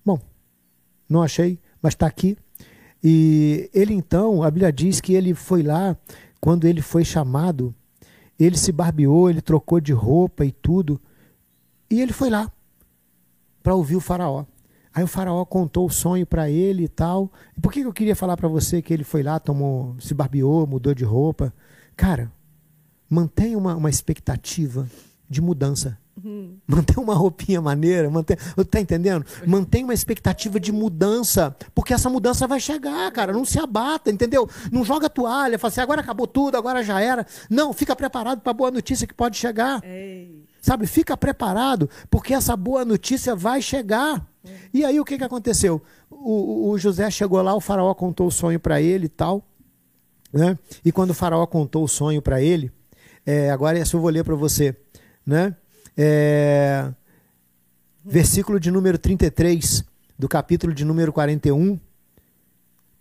Bom, não achei, mas está aqui. E ele então, a Bíblia diz que ele foi lá, quando ele foi chamado, ele se barbeou, ele trocou de roupa e tudo, e ele foi lá para ouvir o Faraó. Aí o faraó contou o sonho para ele e tal. E por que eu queria falar para você que ele foi lá, tomou, se barbeou, mudou de roupa? Cara, mantenha uma, uma expectativa de mudança. Uhum. Mantenha uma roupinha maneira, mantenha, tá entendendo? Mantenha uma expectativa de mudança, porque essa mudança vai chegar, cara. Não se abata, entendeu? Não joga a toalha, fala assim, agora acabou tudo, agora já era. Não, fica preparado para a boa notícia que pode chegar. Ei. Sabe, fica preparado, porque essa boa notícia vai chegar. E aí o que, que aconteceu? O, o José chegou lá, o faraó contou o sonho para ele e tal. Né? E quando o faraó contou o sonho para ele, é, agora essa eu vou ler para você. Né? É, versículo de número 33 do capítulo de número 41,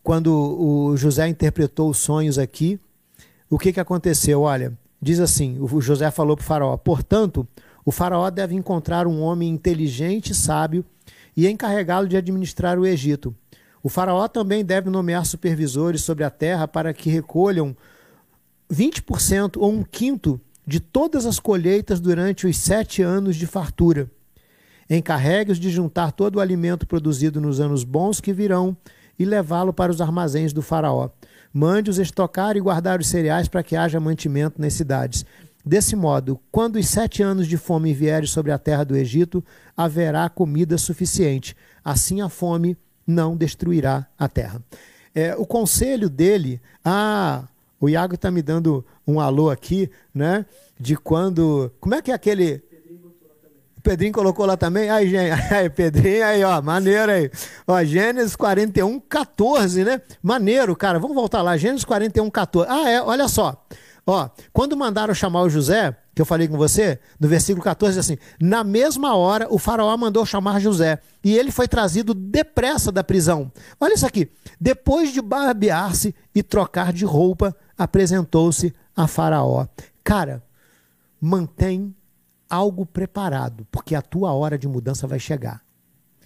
quando o José interpretou os sonhos aqui, o que, que aconteceu? Olha, diz assim: o José falou para o faraó: portanto, o faraó deve encontrar um homem inteligente e sábio e encarregá-lo de administrar o Egito. O faraó também deve nomear supervisores sobre a terra para que recolham 20% ou um quinto de todas as colheitas durante os sete anos de fartura. Encarregue-os de juntar todo o alimento produzido nos anos bons que virão e levá-lo para os armazéns do faraó. Mande-os estocar e guardar os cereais para que haja mantimento nas cidades. Desse modo, quando os sete anos de fome vierem sobre a terra do Egito, haverá comida suficiente. Assim a fome não destruirá a terra. É, o conselho dele, ah, o Iago está me dando um alô aqui, né? De quando. Como é que é aquele. Pedrinho colocou lá também. Aí, gente, <laughs> aí, Pedrinho, aí, ó, maneiro aí. Ó, Gênesis 41, 14, né? Maneiro, cara. Vamos voltar lá. Gênesis 41, 14. Ah, é, olha só. Ó, quando mandaram chamar o José, que eu falei com você, no versículo 14, assim: Na mesma hora, o faraó mandou chamar José, e ele foi trazido depressa da prisão. Olha isso aqui. Depois de barbear-se e trocar de roupa, apresentou-se a Faraó. Cara, mantém algo preparado, porque a tua hora de mudança vai chegar.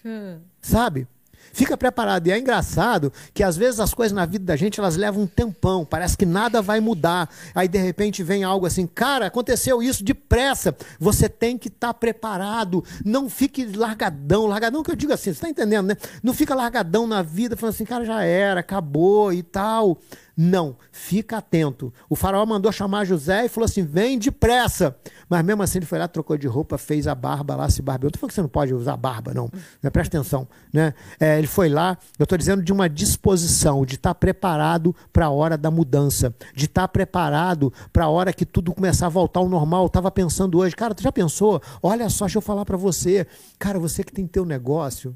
Hum. Sabe? Fica preparado. E é engraçado que às vezes as coisas na vida da gente elas levam um tempão, parece que nada vai mudar. Aí de repente vem algo assim, cara, aconteceu isso depressa. Você tem que estar tá preparado. Não fique largadão, largadão que eu digo assim, você está entendendo, né? Não fica largadão na vida falando assim, cara, já era, acabou e tal. Não, fica atento. O faraó mandou chamar José e falou assim: vem depressa. Mas mesmo assim ele foi lá, trocou de roupa, fez a barba lá, se barbeou. Eu estou falando que você não pode usar barba, não. né? Presta atenção. Né? É, ele foi lá, eu estou dizendo de uma disposição, de estar tá preparado para a hora da mudança, de estar tá preparado para a hora que tudo começar a voltar ao normal. Eu estava pensando hoje, cara, tu já pensou? Olha só, deixa eu falar para você. Cara, você que tem teu negócio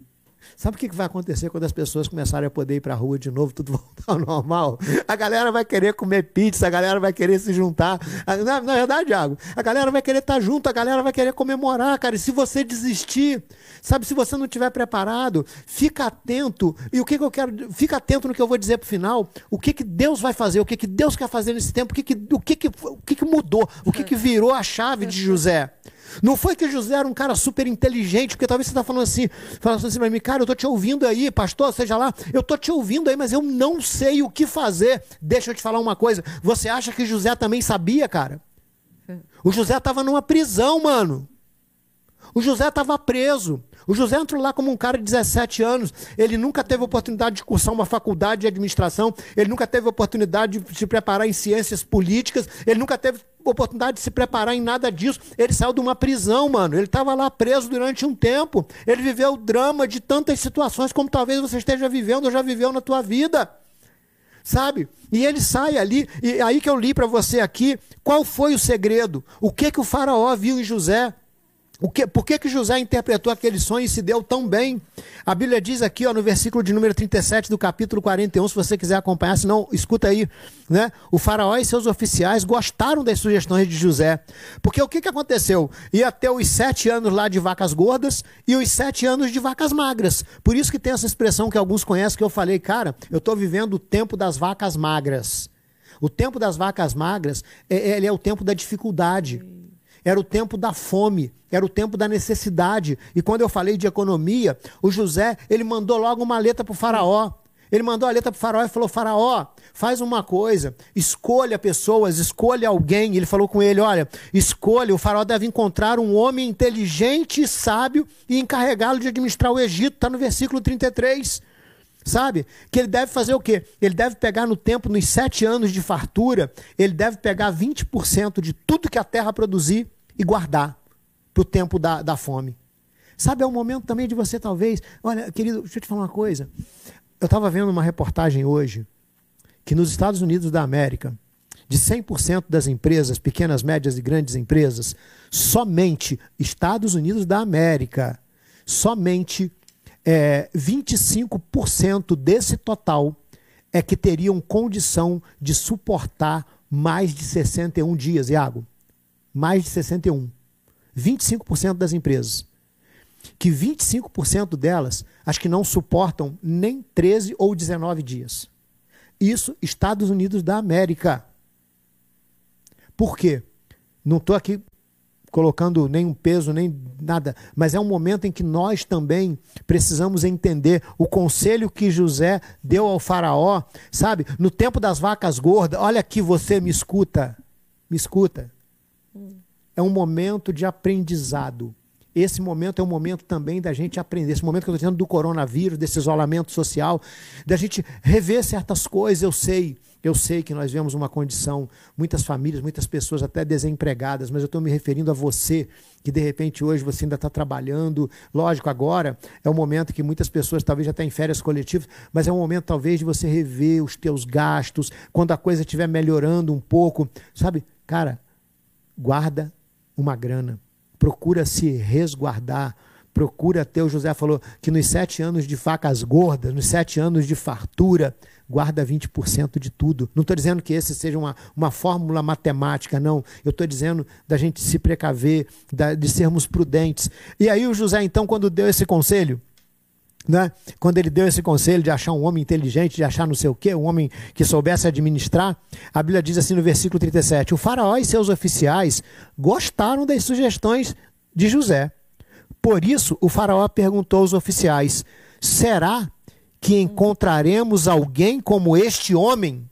Sabe o que vai acontecer quando as pessoas começarem a poder ir para a rua de novo, tudo <laughs> voltar ao normal? A galera vai querer comer pizza, a galera vai querer se juntar. Na, na verdade, Iago, a galera vai querer estar junto, a galera vai querer comemorar, cara. E se você desistir, sabe, se você não estiver preparado, fica atento. E o que, que eu quero. Fica atento no que eu vou dizer para o final. O que, que Deus vai fazer, o que, que Deus quer fazer nesse tempo, o que, que, o que, que, o que, que mudou, o que, que virou a chave de José. Não foi que José era um cara super inteligente, porque talvez você está falando assim, falando assim para mim, cara, eu estou te ouvindo aí, pastor, seja lá, eu estou te ouvindo aí, mas eu não sei o que fazer. Deixa eu te falar uma coisa. Você acha que José também sabia, cara? O José estava numa prisão, mano. O José estava preso. O José entrou lá como um cara de 17 anos. Ele nunca teve oportunidade de cursar uma faculdade de administração. Ele nunca teve oportunidade de se preparar em ciências políticas. Ele nunca teve oportunidade de se preparar em nada disso. Ele saiu de uma prisão, mano. Ele estava lá preso durante um tempo. Ele viveu o drama de tantas situações como talvez você esteja vivendo ou já viveu na tua vida. Sabe? E ele sai ali, e aí que eu li para você aqui, qual foi o segredo? O que que o faraó viu em José? O que, por que, que José interpretou aquele sonho e se deu tão bem? A Bíblia diz aqui, ó, no versículo de número 37 do capítulo 41, se você quiser acompanhar, se não, escuta aí. Né? O faraó e seus oficiais gostaram das sugestões de José. Porque o que, que aconteceu? Ia ter os sete anos lá de vacas gordas e os sete anos de vacas magras. Por isso que tem essa expressão que alguns conhecem, que eu falei, cara, eu estou vivendo o tempo das vacas magras. O tempo das vacas magras, é, ele é o tempo da dificuldade era o tempo da fome, era o tempo da necessidade. E quando eu falei de economia, o José, ele mandou logo uma letra para o faraó. Ele mandou a letra para o faraó e falou: Faraó, faz uma coisa, escolha pessoas, escolha alguém. Ele falou com ele: Olha, escolha. O faraó deve encontrar um homem inteligente e sábio e encarregá-lo de administrar o Egito. Está no versículo 33. Sabe? Que ele deve fazer o quê? Ele deve pegar no tempo, nos sete anos de fartura, ele deve pegar 20% de tudo que a terra produzir e guardar para o tempo da, da fome. Sabe, é o momento também de você, talvez. Olha, querido, deixa eu te falar uma coisa. Eu estava vendo uma reportagem hoje que nos Estados Unidos da América, de 100% das empresas, pequenas, médias e grandes empresas, somente Estados Unidos da América, somente é, 25% desse total é que teriam condição de suportar mais de 61 dias, Iago mais de 61. 25% das empresas. Que 25% delas, acho que não suportam nem 13 ou 19 dias. Isso, Estados Unidos da América. Por quê? Não estou aqui colocando nenhum peso, nem nada, mas é um momento em que nós também precisamos entender o conselho que José deu ao Faraó, sabe? No tempo das vacas gordas, olha aqui, você me escuta, me escuta é um momento de aprendizado. Esse momento é um momento também da gente aprender. Esse momento que eu estou dizendo do coronavírus, desse isolamento social, da gente rever certas coisas. Eu sei, eu sei que nós vemos uma condição, muitas famílias, muitas pessoas até desempregadas, mas eu estou me referindo a você, que de repente hoje você ainda está trabalhando. Lógico, agora é o momento que muitas pessoas talvez já estão em férias coletivas, mas é um momento talvez de você rever os teus gastos, quando a coisa estiver melhorando um pouco. Sabe, cara, guarda uma grana, procura se resguardar, procura ter, o José falou que nos sete anos de facas gordas, nos sete anos de fartura, guarda 20% de tudo. Não estou dizendo que esse seja uma, uma fórmula matemática, não. Eu estou dizendo da gente se precaver, da, de sermos prudentes. E aí o José, então, quando deu esse conselho, né? Quando ele deu esse conselho de achar um homem inteligente, de achar não sei o quê, um homem que soubesse administrar, a Bíblia diz assim no versículo 37: O faraó e seus oficiais gostaram das sugestões de José. Por isso, o faraó perguntou aos oficiais: Será que encontraremos alguém como este homem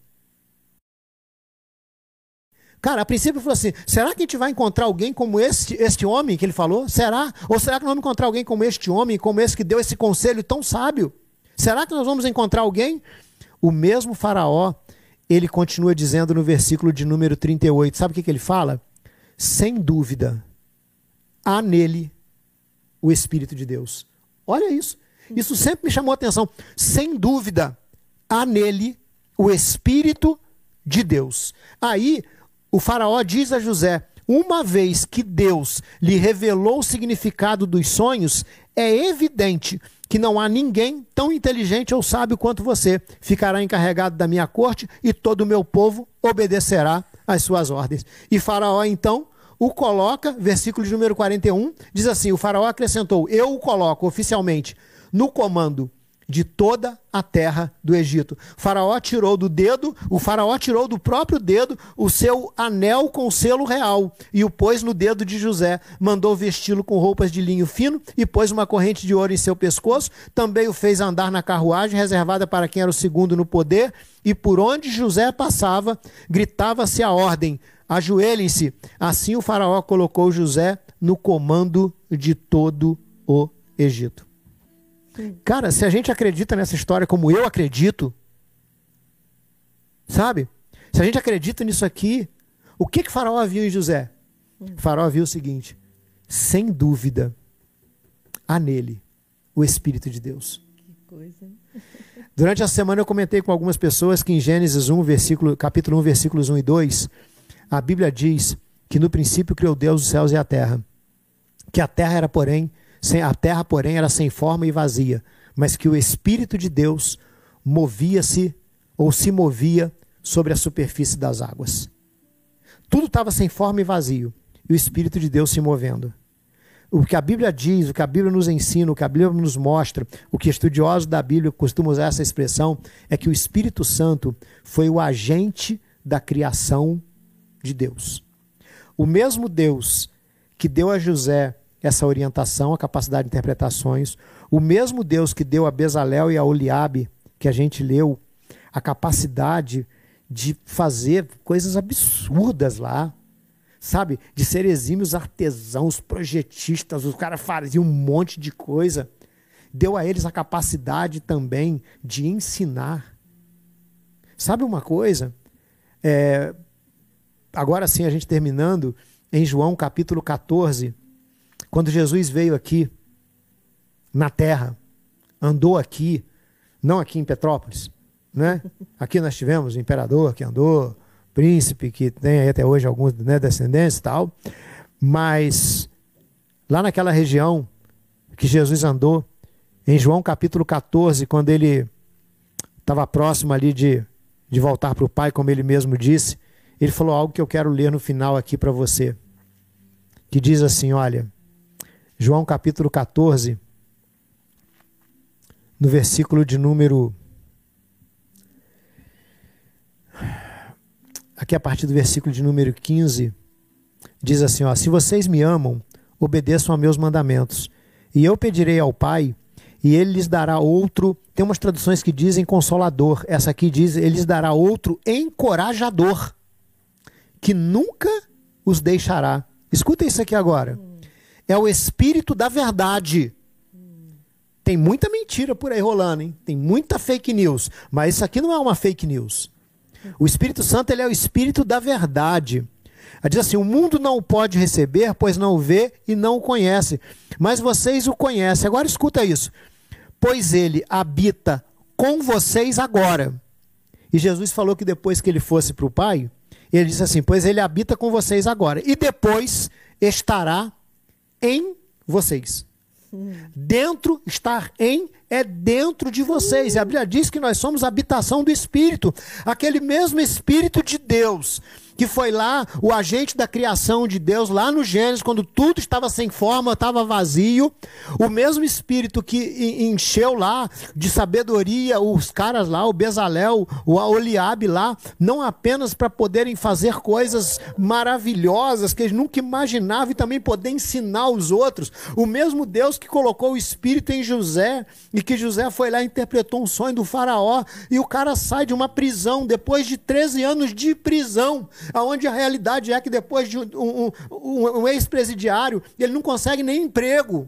Cara, a princípio falou assim: será que a gente vai encontrar alguém como este, este homem que ele falou? Será? Ou será que nós vamos encontrar alguém como este homem, como esse que deu esse conselho tão sábio? Será que nós vamos encontrar alguém? O mesmo Faraó, ele continua dizendo no versículo de número 38, sabe o que, que ele fala? Sem dúvida, há nele o Espírito de Deus. Olha isso. Isso sempre me chamou a atenção. Sem dúvida, há nele o Espírito de Deus. Aí o faraó diz a José: uma vez que Deus lhe revelou o significado dos sonhos, é evidente que não há ninguém tão inteligente ou sábio quanto você. Ficará encarregado da minha corte e todo o meu povo obedecerá às suas ordens. E Faraó então o coloca, versículo de número 41, diz assim: O Faraó acrescentou: Eu o coloco oficialmente no comando de toda a terra do Egito. O faraó tirou do dedo, o faraó tirou do próprio dedo o seu anel com selo real e o pôs no dedo de José. Mandou vesti-lo com roupas de linho fino e pôs uma corrente de ouro em seu pescoço. Também o fez andar na carruagem reservada para quem era o segundo no poder. E por onde José passava, gritava-se a ordem: ajoelhem-se. Assim o faraó colocou José no comando de todo o Egito. Cara, se a gente acredita nessa história como eu acredito, sabe? Se a gente acredita nisso aqui, o que que Faraó viu em José? Hum. Faraó viu o seguinte: sem dúvida, há nele o Espírito de Deus. Que coisa. <laughs> Durante a semana eu comentei com algumas pessoas que em Gênesis 1, versículo, capítulo 1, versículos 1 e 2, a Bíblia diz que no princípio criou Deus os céus e a terra. Que a terra era, porém, a terra, porém, era sem forma e vazia, mas que o Espírito de Deus movia-se ou se movia sobre a superfície das águas. Tudo estava sem forma e vazio, e o Espírito de Deus se movendo. O que a Bíblia diz, o que a Bíblia nos ensina, o que a Bíblia nos mostra, o que estudiosos da Bíblia costumam usar essa expressão, é que o Espírito Santo foi o agente da criação de Deus. O mesmo Deus que deu a José essa orientação, a capacidade de interpretar sonhos. O mesmo Deus que deu a Bezalel e a Oliabe, que a gente leu, a capacidade de fazer coisas absurdas lá, sabe? De ser exímios artesãos, projetistas, os caras faziam um monte de coisa. Deu a eles a capacidade também de ensinar. Sabe uma coisa? É, agora sim, a gente terminando, em João capítulo 14, quando Jesus veio aqui na terra, andou aqui, não aqui em Petrópolis, né? Aqui nós tivemos o imperador que andou, príncipe que tem até hoje alguns né, descendentes e tal, mas lá naquela região que Jesus andou, em João capítulo 14, quando ele estava próximo ali de, de voltar para o Pai, como ele mesmo disse, ele falou algo que eu quero ler no final aqui para você, que diz assim: olha, João capítulo 14, no versículo de número. Aqui a partir do versículo de número 15, diz assim: ó, Se vocês me amam, obedeçam a meus mandamentos, e eu pedirei ao Pai, e ele lhes dará outro. Tem umas traduções que dizem consolador, essa aqui diz: ele lhes dará outro encorajador, que nunca os deixará. Escuta isso aqui agora é o espírito da verdade. Tem muita mentira por aí rolando, hein? Tem muita fake news, mas isso aqui não é uma fake news. O Espírito Santo ele é o espírito da verdade. Ela diz assim: o mundo não o pode receber, pois não o vê e não o conhece, mas vocês o conhecem. Agora escuta isso. Pois ele habita com vocês agora. E Jesus falou que depois que ele fosse para o Pai, ele disse assim: Pois ele habita com vocês agora. E depois estará em vocês. Dentro, estar em, é dentro de vocês. E a Bíblia diz que nós somos habitação do Espírito, aquele mesmo Espírito de Deus que foi lá o agente da criação de Deus, lá no Gênesis, quando tudo estava sem forma, estava vazio. O mesmo Espírito que encheu lá de sabedoria os caras lá, o Bezalel, o Oliabe lá, não apenas para poderem fazer coisas maravilhosas que eles nunca imaginavam e também poder ensinar os outros. O mesmo Deus que colocou o Espírito em José e que José foi lá e interpretou um sonho do Faraó e o cara sai de uma prisão depois de 13 anos de prisão aonde a realidade é que depois de um, um, um, ex-presidiário, ele não consegue nem emprego.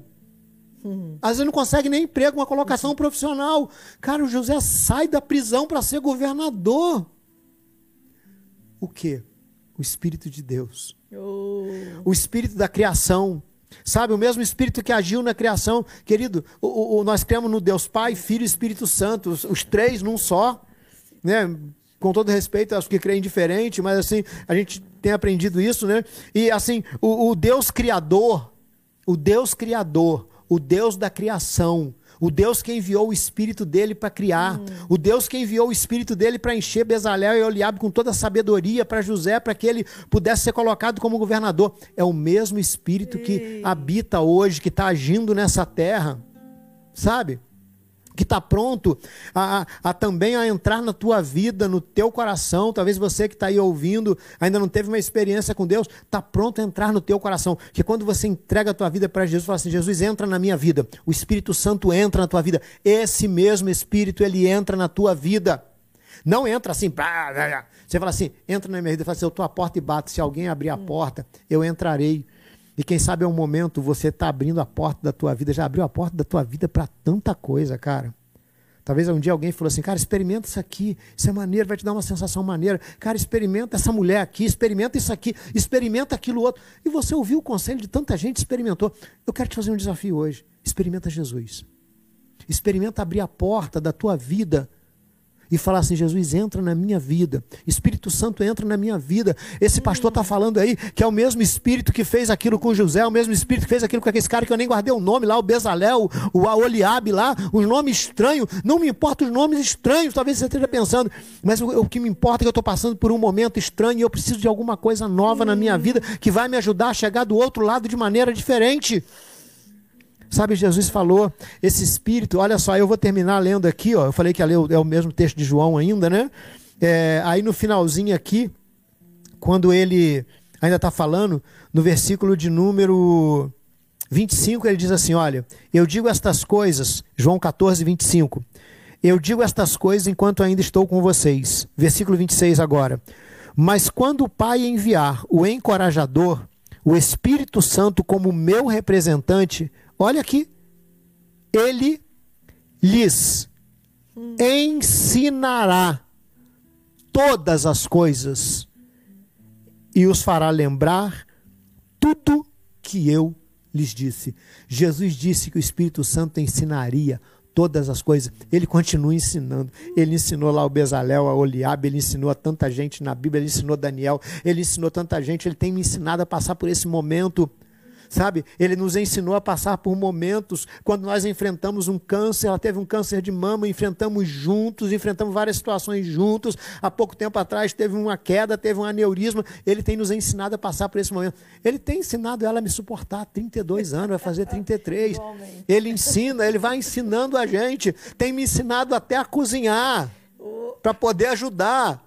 Às vezes não consegue nem emprego, uma colocação uhum. profissional. Cara, o José sai da prisão para ser governador. O quê? O Espírito de Deus. Oh. O Espírito da criação. Sabe, o mesmo Espírito que agiu na criação. Querido, o, o, nós cremos no Deus Pai, Filho e Espírito Santo, os, os três num só. Né? Com todo respeito aos que creem diferente, mas assim, a gente tem aprendido isso, né? E assim, o, o Deus Criador, o Deus Criador, o Deus da criação, o Deus que enviou o Espírito dele para criar, hum. o Deus que enviou o Espírito dele para encher Bezalel e Oliabe com toda a sabedoria para José, para que ele pudesse ser colocado como governador. É o mesmo Espírito Ei. que habita hoje, que está agindo nessa terra, sabe? Que está pronto a, a, a, também a entrar na tua vida, no teu coração. Talvez você que está aí ouvindo ainda não teve uma experiência com Deus, está pronto a entrar no teu coração. Que quando você entrega a tua vida para Jesus, fala assim: Jesus entra na minha vida, o Espírito Santo entra na tua vida. Esse mesmo Espírito ele entra na tua vida. Não entra assim, você fala assim, entra na minha vida, fala assim, eu estou à porta e bato. Se alguém abrir a porta, eu entrarei. E quem sabe é um momento você está abrindo a porta da tua vida, já abriu a porta da tua vida para tanta coisa, cara. Talvez um dia alguém falou assim, cara, experimenta isso aqui, isso é maneiro, vai te dar uma sensação maneira. Cara, experimenta essa mulher aqui, experimenta isso aqui, experimenta aquilo outro. E você ouviu o conselho de tanta gente, experimentou. Eu quero te fazer um desafio hoje. Experimenta Jesus. Experimenta abrir a porta da tua vida e falar assim: Jesus, entra na minha vida, Espírito Santo entra na minha vida. Esse pastor está falando aí que é o mesmo Espírito que fez aquilo com José, é o mesmo Espírito que fez aquilo com aquele cara que eu nem guardei o nome lá, o Bezalel, o Aoliabe lá, os nomes estranhos. Não me importa os nomes estranhos, talvez você esteja pensando, mas o, o que me importa é que eu estou passando por um momento estranho e eu preciso de alguma coisa nova na minha vida que vai me ajudar a chegar do outro lado de maneira diferente. Sabe, Jesus falou, esse espírito, olha só, eu vou terminar lendo aqui, ó, eu falei que ler é o mesmo texto de João ainda, né? É, aí no finalzinho aqui, quando ele ainda está falando, no versículo de número 25, ele diz assim: Olha, eu digo estas coisas, João 14, 25. Eu digo estas coisas enquanto ainda estou com vocês. Versículo 26 agora. Mas quando o Pai enviar o encorajador, o Espírito Santo como meu representante, Olha aqui. Ele lhes ensinará todas as coisas e os fará lembrar tudo que eu lhes disse. Jesus disse que o Espírito Santo ensinaria todas as coisas. Ele continua ensinando. Ele ensinou lá o Bezalel, a Oliabe, ele ensinou a tanta gente na Bíblia, ele ensinou Daniel, ele ensinou tanta gente, ele tem me ensinado a passar por esse momento sabe? Ele nos ensinou a passar por momentos quando nós enfrentamos um câncer, ela teve um câncer de mama, enfrentamos juntos, enfrentamos várias situações juntos. Há pouco tempo atrás teve uma queda, teve um aneurisma. Ele tem nos ensinado a passar por esse momento. Ele tem ensinado ela a me suportar há 32 anos, vai fazer 33. Ele ensina, ele vai ensinando a gente. Tem me ensinado até a cozinhar para poder ajudar.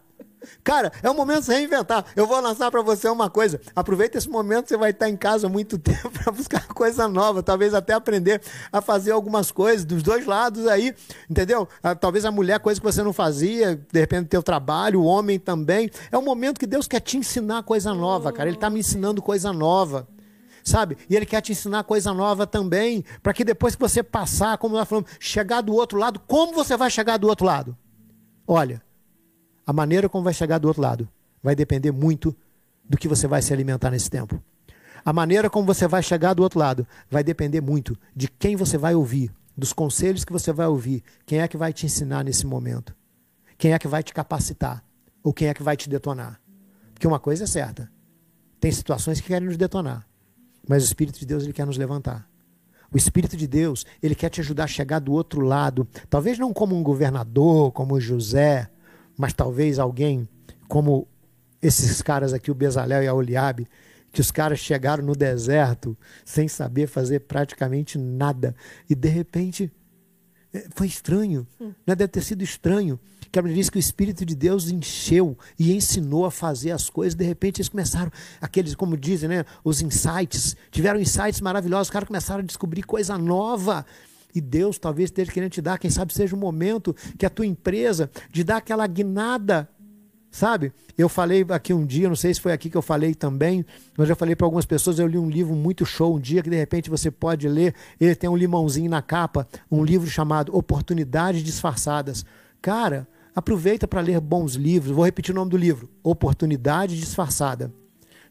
Cara, é o momento de reinventar. Eu vou lançar para você uma coisa. Aproveita esse momento, você vai estar em casa muito <laughs> tempo para buscar coisa nova, talvez até aprender a fazer algumas coisas dos dois lados aí, entendeu? Ah, talvez a mulher, coisa que você não fazia, de repente teu trabalho, o homem também. É um momento que Deus quer te ensinar coisa nova, cara. Ele está me ensinando coisa nova sabe? E ele quer te ensinar coisa nova também, para que depois que você passar, como nós falamos, chegar do outro lado, como você vai chegar do outro lado? Olha, a maneira como vai chegar do outro lado vai depender muito do que você vai se alimentar nesse tempo. A maneira como você vai chegar do outro lado vai depender muito de quem você vai ouvir, dos conselhos que você vai ouvir, quem é que vai te ensinar nesse momento, quem é que vai te capacitar ou quem é que vai te detonar. Porque uma coisa é certa: tem situações que querem nos detonar, mas o Espírito de Deus ele quer nos levantar. O Espírito de Deus ele quer te ajudar a chegar do outro lado, talvez não como um governador, como José, mas talvez alguém como esses caras aqui, o Bezalel e a Oliabe, que os caras chegaram no deserto sem saber fazer praticamente nada e de repente é, foi estranho, hum. né? deve ter sido estranho. Que diz que o Espírito de Deus encheu e ensinou a fazer as coisas. De repente eles começaram, aqueles, como dizem, né? os insights, tiveram insights maravilhosos. Os caras começaram a descobrir coisa nova. E Deus talvez esteja querendo te dar, quem sabe seja o momento que a tua empresa de dar aquela guinada Sabe? Eu falei aqui um dia, não sei se foi aqui que eu falei também, mas já falei para algumas pessoas, eu li um livro muito show um dia que de repente você pode ler, ele tem um limãozinho na capa, um livro chamado Oportunidades Disfarçadas. Cara, aproveita para ler bons livros. Vou repetir o nome do livro: Oportunidade Disfarçada.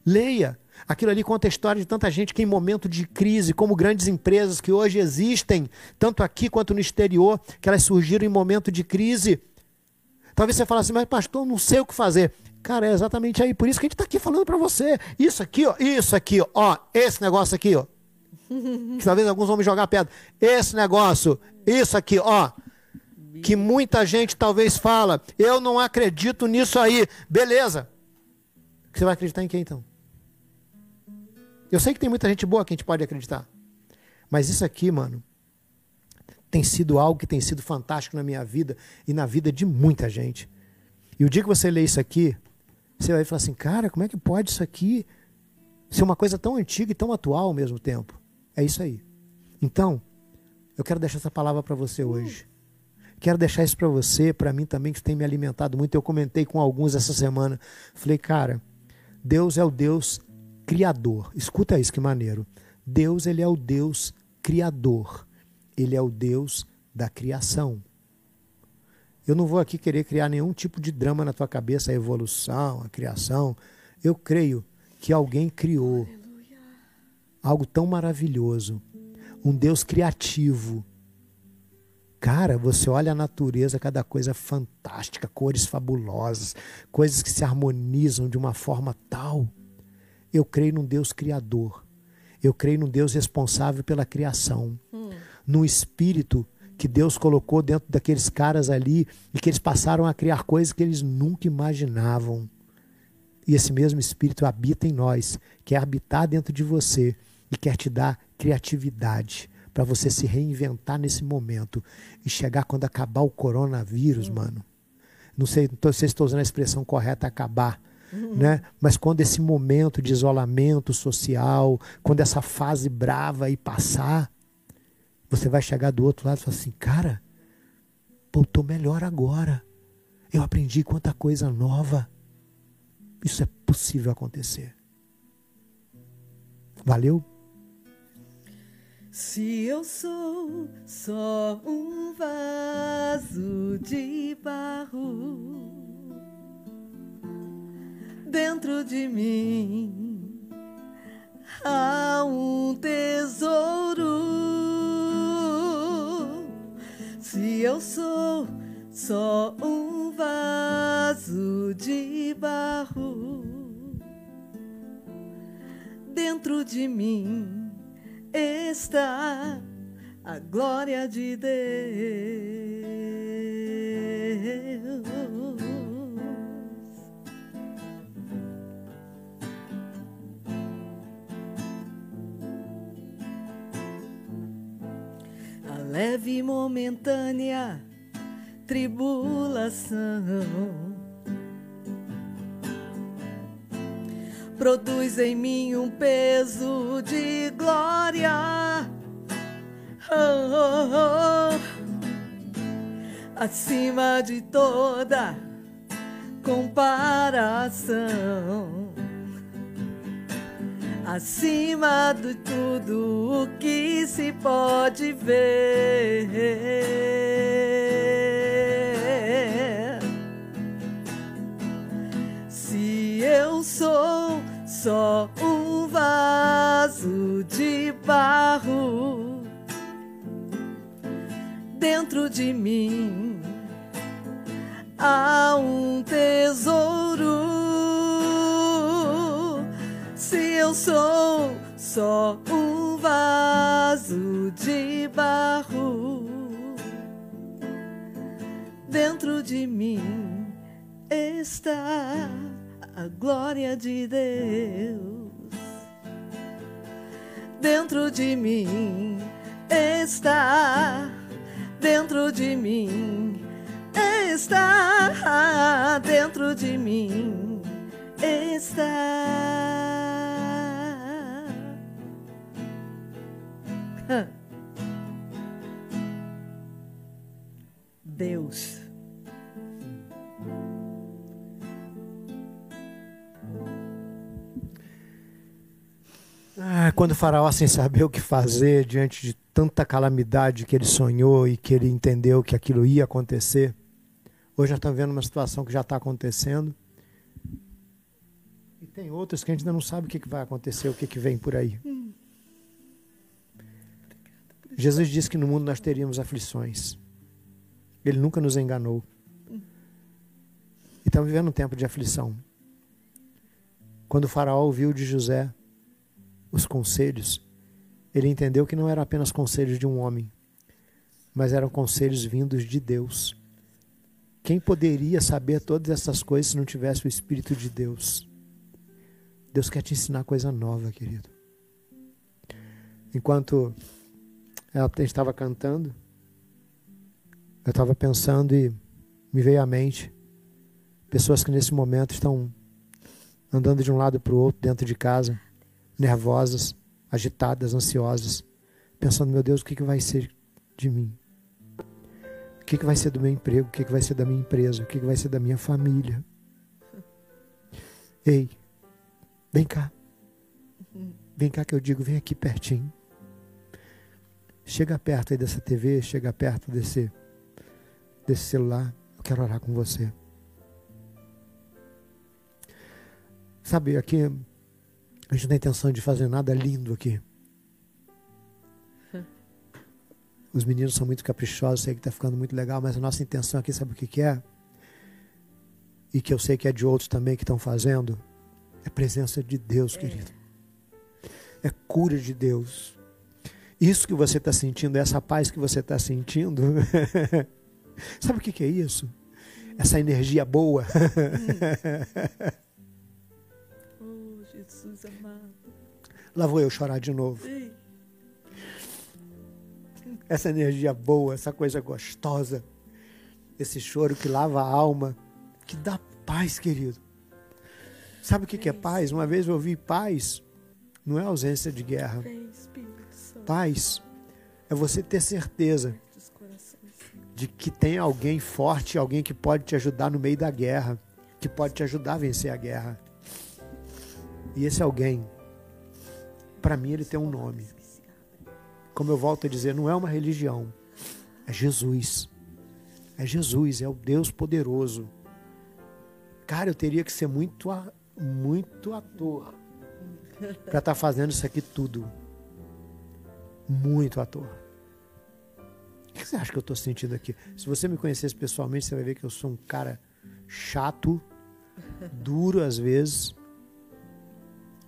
Leia. Aquilo ali conta a história de tanta gente que, em momento de crise, como grandes empresas que hoje existem, tanto aqui quanto no exterior, que elas surgiram em momento de crise. Talvez você fale assim, mas pastor, não sei o que fazer. Cara, é exatamente aí. Por isso que a gente está aqui falando para você. Isso aqui, ó, isso aqui, ó, esse negócio aqui, ó. que talvez alguns vão me jogar pedra. Esse negócio, isso aqui, ó. Que muita gente talvez fala, eu não acredito nisso aí. Beleza. Você vai acreditar em quem então? Eu sei que tem muita gente boa que a gente pode acreditar. Mas isso aqui, mano, tem sido algo que tem sido fantástico na minha vida e na vida de muita gente. E o dia que você lê isso aqui, você vai falar assim, cara, como é que pode isso aqui ser uma coisa tão antiga e tão atual ao mesmo tempo? É isso aí. Então, eu quero deixar essa palavra para você hoje. Quero deixar isso para você, para mim também, que tem me alimentado muito. Eu comentei com alguns essa semana. Falei, cara, Deus é o Deus criador. Escuta isso, que maneiro. Deus, ele é o Deus criador. Ele é o Deus da criação. Eu não vou aqui querer criar nenhum tipo de drama na tua cabeça, a evolução, a criação. Eu creio que alguém criou algo tão maravilhoso. Um Deus criativo. Cara, você olha a natureza, cada coisa fantástica, cores fabulosas, coisas que se harmonizam de uma forma tal eu creio num Deus criador. Eu creio num Deus responsável pela criação. Hum. Num espírito que Deus colocou dentro daqueles caras ali e que eles passaram a criar coisas que eles nunca imaginavam. E esse mesmo espírito habita em nós, quer habitar dentro de você e quer te dar criatividade para você se reinventar nesse momento e chegar quando acabar o coronavírus, hum. mano. Não sei, não sei se estou usando a expressão correta, acabar, Uhum. Né? Mas quando esse momento de isolamento social, quando essa fase brava aí passar, você vai chegar do outro lado e falar assim, cara, pô, tô melhor agora. Eu aprendi quanta coisa nova. Isso é possível acontecer. Valeu? Se eu sou só um vaso de barro dentro de mim há um tesouro. Se eu sou só um vaso de barro, dentro de mim está a glória de Deus. Leve e momentânea tribulação produz em mim um peso de glória. Oh, oh, oh. Acima de toda comparação acima de tudo o que se pode ver. Se eu sou só um vaso de barro dentro de mim há um tesouro eu sou só um vaso de barro. Dentro de mim está a glória de Deus. Dentro de mim está, dentro de mim está, dentro de mim está. Deus. Ah, quando o faraó sem saber o que fazer diante de tanta calamidade que ele sonhou e que ele entendeu que aquilo ia acontecer, hoje nós estamos vendo uma situação que já está acontecendo e tem outras que a gente ainda não sabe o que, vai acontecer, o que, que vem por aí. Hum. Jesus disse que no mundo nós teríamos aflições. Ele nunca nos enganou. E estamos vivendo um tempo de aflição. Quando o faraó ouviu de José os conselhos, ele entendeu que não eram apenas conselhos de um homem, mas eram conselhos vindos de Deus. Quem poderia saber todas essas coisas se não tivesse o Espírito de Deus? Deus quer te ensinar coisa nova, querido. Enquanto ela estava cantando, eu estava pensando e me veio à mente pessoas que nesse momento estão andando de um lado para o outro dentro de casa, nervosas, agitadas, ansiosas, pensando: meu Deus, o que, que vai ser de mim? O que, que vai ser do meu emprego? O que, que vai ser da minha empresa? O que, que vai ser da minha família? Ei, vem cá. Vem cá que eu digo, vem aqui pertinho. Chega perto aí dessa TV, chega perto desse, desse celular. Eu quero orar com você. Sabe, aqui a gente não tem intenção de fazer nada lindo aqui. <laughs> Os meninos são muito caprichosos, sei que está ficando muito legal, mas a nossa intenção aqui, sabe o que, que é? E que eu sei que é de outros também que estão fazendo, é presença de Deus, é. querido. É cura de Deus. Isso que você está sentindo, essa paz que você está sentindo, <laughs> sabe o que, que é isso? Essa energia boa. <laughs> oh, Jesus amado. Lá vou eu chorar de novo. Essa energia boa, essa coisa gostosa, esse choro que lava a alma, que dá paz, querido. Sabe o que, que é paz? Uma vez eu ouvi paz, não é ausência de guerra. Paz é você ter certeza de que tem alguém forte, alguém que pode te ajudar no meio da guerra, que pode te ajudar a vencer a guerra. E esse alguém, para mim, ele tem um nome como eu volto a dizer, não é uma religião, é Jesus. É Jesus, é o Deus poderoso. Cara, eu teria que ser muito, muito ator para estar tá fazendo isso aqui tudo. Muito ator. O que você acha que eu estou sentindo aqui? Se você me conhecesse pessoalmente, você vai ver que eu sou um cara chato, duro às vezes,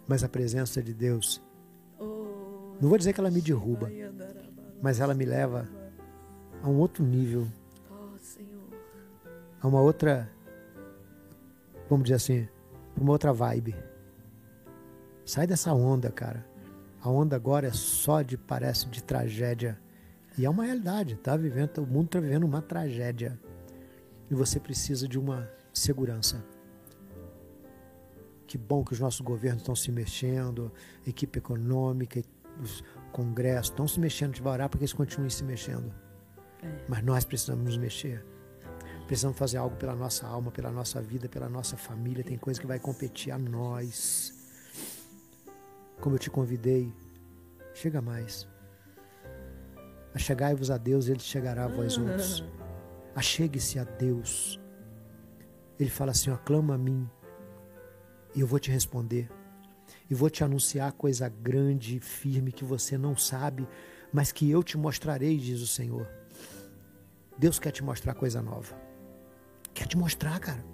mas a presença de Deus não vou dizer que ela me derruba, mas ela me leva a um outro nível. A uma outra, vamos dizer assim, uma outra vibe. Sai dessa onda, cara. A onda agora é só de, parece, de tragédia. E é uma realidade, tá vivendo, o mundo está vivendo uma tragédia. E você precisa de uma segurança. Que bom que os nossos governos estão se mexendo, equipe econômica, os congressos estão se mexendo, vai orar para que eles continuem se mexendo. É. Mas nós precisamos nos mexer. Precisamos fazer algo pela nossa alma, pela nossa vida, pela nossa família. Tem coisa que vai competir a nós. Como eu te convidei, chega mais. Achegai-vos a Deus, Ele chegará a vós outros. Achegue-se a Deus. Ele fala assim: ó, clama a mim e eu vou te responder e vou te anunciar coisa grande e firme que você não sabe, mas que eu te mostrarei, diz o Senhor. Deus quer te mostrar coisa nova. Quer te mostrar, cara.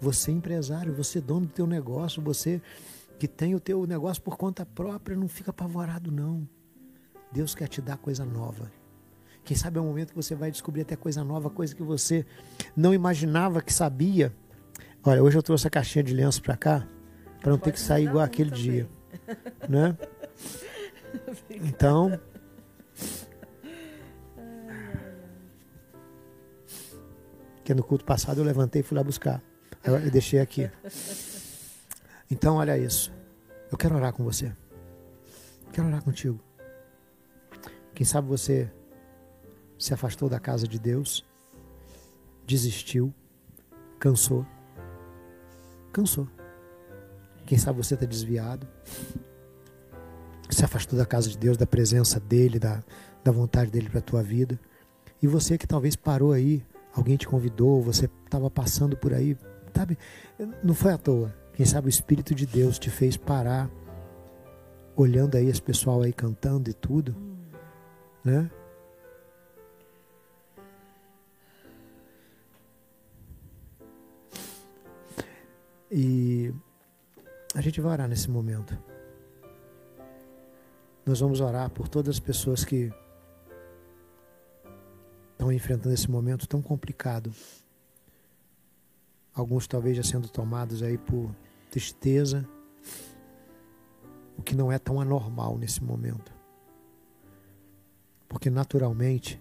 Você é empresário, você é dono do teu negócio, você que tem o teu negócio por conta própria, não fica apavorado não. Deus quer te dar coisa nova. Quem sabe é o momento que você vai descobrir até coisa nova, coisa que você não imaginava que sabia. Olha, hoje eu trouxe a caixinha de lenço para cá para não ter que sair igual aquele também. dia, né? <laughs> Então, que no culto passado eu levantei e fui lá buscar. Eu deixei aqui. <laughs> Então, olha isso. Eu quero orar com você. Quero orar contigo. Quem sabe você se afastou da casa de Deus, desistiu, cansou. Cansou. Quem sabe você está desviado, se afastou da casa de Deus, da presença dEle, da, da vontade dEle para a tua vida. E você que talvez parou aí, alguém te convidou, você estava passando por aí, sabe? Não foi à toa. Quem sabe o Espírito de Deus te fez parar, olhando aí esse pessoal aí cantando e tudo, né? E a gente vai orar nesse momento. Nós vamos orar por todas as pessoas que estão enfrentando esse momento tão complicado. Alguns talvez já sendo tomados aí por tristeza, o que não é tão anormal nesse momento. Porque naturalmente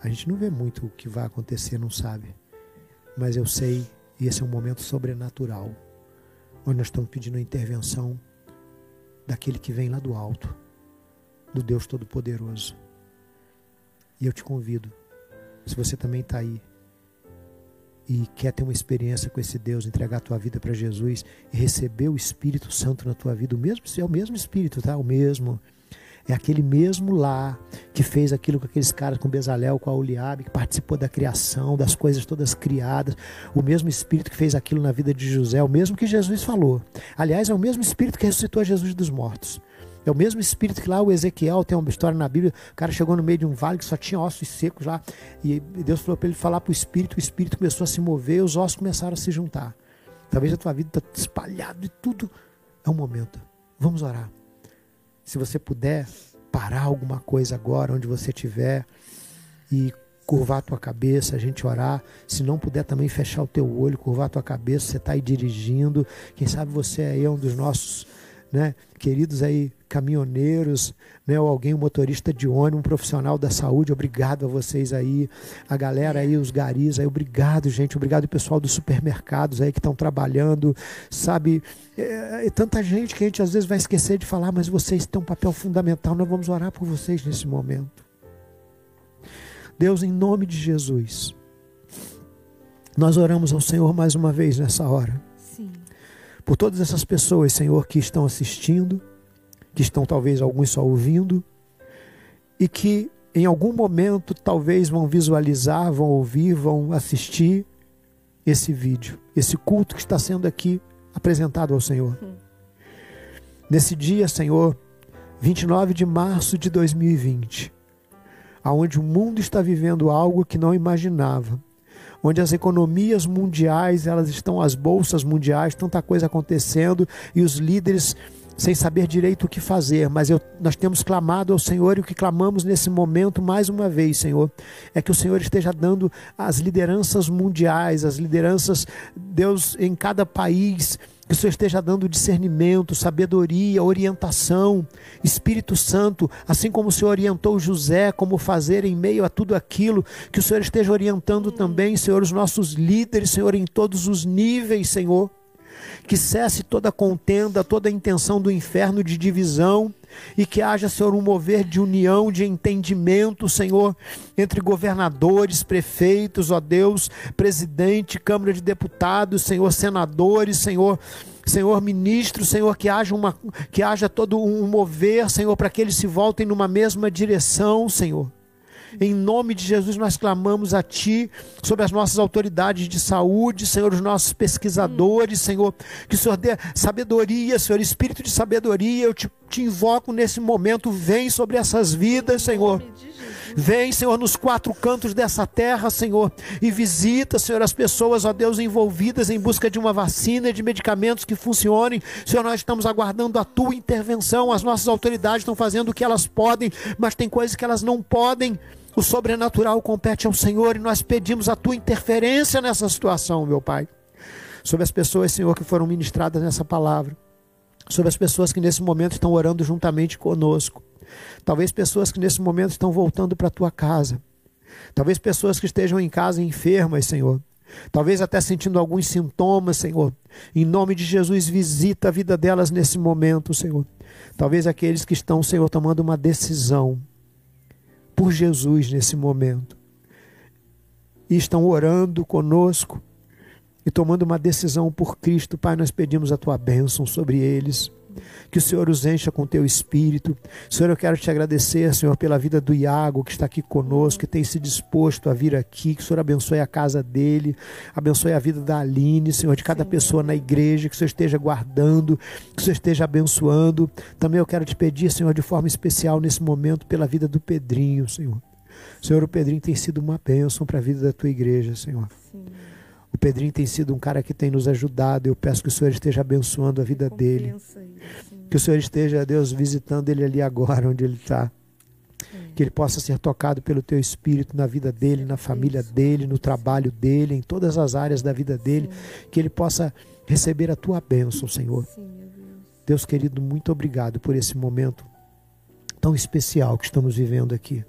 a gente não vê muito o que vai acontecer, não sabe. Mas eu sei, e esse é um momento sobrenatural, onde nós estamos pedindo a intervenção daquele que vem lá do alto do Deus Todo-Poderoso. E eu te convido, se você também está aí e quer ter uma experiência com esse Deus, entregar a tua vida para Jesus e receber o Espírito Santo na tua vida, o mesmo é o mesmo Espírito, tá? O mesmo é aquele mesmo lá que fez aquilo com aqueles caras com Bezalel, com a Oliabe, que participou da criação, das coisas todas criadas. O mesmo Espírito que fez aquilo na vida de José, o mesmo que Jesus falou. Aliás, é o mesmo Espírito que ressuscitou Jesus dos mortos. É o mesmo espírito que lá o Ezequiel tem uma história na Bíblia. O cara chegou no meio de um vale que só tinha ossos secos lá. E Deus falou para ele falar para o espírito. O espírito começou a se mover os ossos começaram a se juntar. Talvez a tua vida está espalhada e tudo. É um momento. Vamos orar. Se você puder parar alguma coisa agora, onde você estiver, e curvar a tua cabeça, a gente orar. Se não puder também fechar o teu olho, curvar a tua cabeça, você está aí dirigindo. Quem sabe você é um dos nossos né, queridos aí caminhoneiros, né, ou alguém, um motorista de ônibus, um profissional da saúde, obrigado a vocês aí, a galera aí, os garis aí, obrigado, gente, obrigado pessoal dos supermercados aí que estão trabalhando, sabe, é, é, tanta gente que a gente às vezes vai esquecer de falar, mas vocês têm um papel fundamental, nós vamos orar por vocês nesse momento. Deus, em nome de Jesus, nós oramos ao Senhor mais uma vez nessa hora. Por todas essas pessoas, Senhor, que estão assistindo, que estão talvez alguns só ouvindo, e que em algum momento talvez vão visualizar, vão ouvir, vão assistir esse vídeo, esse culto que está sendo aqui apresentado ao Senhor. Hum. Nesse dia, Senhor, 29 de março de 2020, aonde o mundo está vivendo algo que não imaginava, onde as economias mundiais, elas estão as bolsas mundiais, tanta coisa acontecendo e os líderes sem saber direito o que fazer, mas eu, nós temos clamado ao Senhor e o que clamamos nesse momento, mais uma vez, Senhor, é que o Senhor esteja dando as lideranças mundiais, as lideranças, Deus, em cada país, que o Senhor esteja dando discernimento, sabedoria, orientação, Espírito Santo, assim como o Senhor orientou José como fazer em meio a tudo aquilo, que o Senhor esteja orientando também, Senhor, os nossos líderes, Senhor, em todos os níveis, Senhor. Que cesse toda contenda, toda intenção do inferno de divisão e que haja, Senhor, um mover de união, de entendimento, Senhor, entre governadores, prefeitos, ó Deus, presidente, Câmara de Deputados, Senhor, senadores, Senhor. Senhor ministro, Senhor, que haja, uma, que haja todo um mover, Senhor, para que eles se voltem numa mesma direção, Senhor. Em nome de Jesus, nós clamamos a Ti sobre as nossas autoridades de saúde, Senhor, os nossos pesquisadores, Senhor, que o Senhor dê sabedoria, Senhor, espírito de sabedoria. Eu te, te invoco nesse momento, vem sobre essas vidas, Senhor. Vem, Senhor, nos quatro cantos dessa terra, Senhor, e visita, Senhor, as pessoas, ó Deus, envolvidas em busca de uma vacina, de medicamentos que funcionem. Senhor, nós estamos aguardando a tua intervenção. As nossas autoridades estão fazendo o que elas podem, mas tem coisas que elas não podem. O sobrenatural compete ao Senhor e nós pedimos a tua interferência nessa situação, meu Pai. Sobre as pessoas, Senhor, que foram ministradas nessa palavra. Sobre as pessoas que nesse momento estão orando juntamente conosco. Talvez pessoas que nesse momento estão voltando para a tua casa. Talvez pessoas que estejam em casa enfermas, Senhor. Talvez até sentindo alguns sintomas, Senhor. Em nome de Jesus, visita a vida delas nesse momento, Senhor. Talvez aqueles que estão, Senhor, tomando uma decisão por Jesus nesse momento. E estão orando conosco e tomando uma decisão por Cristo. Pai, nós pedimos a tua bênção sobre eles que o Senhor os encha com teu espírito. Senhor, eu quero te agradecer, Senhor, pela vida do Iago, que está aqui conosco, que tem se disposto a vir aqui. Que o Senhor abençoe a casa dele, abençoe a vida da Aline, Senhor, de cada pessoa na igreja, que o Senhor esteja guardando, que o Senhor esteja abençoando. Também eu quero te pedir, Senhor, de forma especial nesse momento, pela vida do Pedrinho, Senhor. Senhor, o Pedrinho tem sido uma bênção para a vida da tua igreja, Senhor. Sim. O Pedrinho tem sido um cara que tem nos ajudado. Eu peço que o Senhor esteja abençoando a vida dele. Que o Senhor esteja, Deus, visitando ele ali agora, onde ele está. Que ele possa ser tocado pelo teu espírito na vida dele, na família dele, no trabalho dele, em todas as áreas da vida dele. Que ele possa receber a tua bênção, Senhor. Deus querido, muito obrigado por esse momento tão especial que estamos vivendo aqui.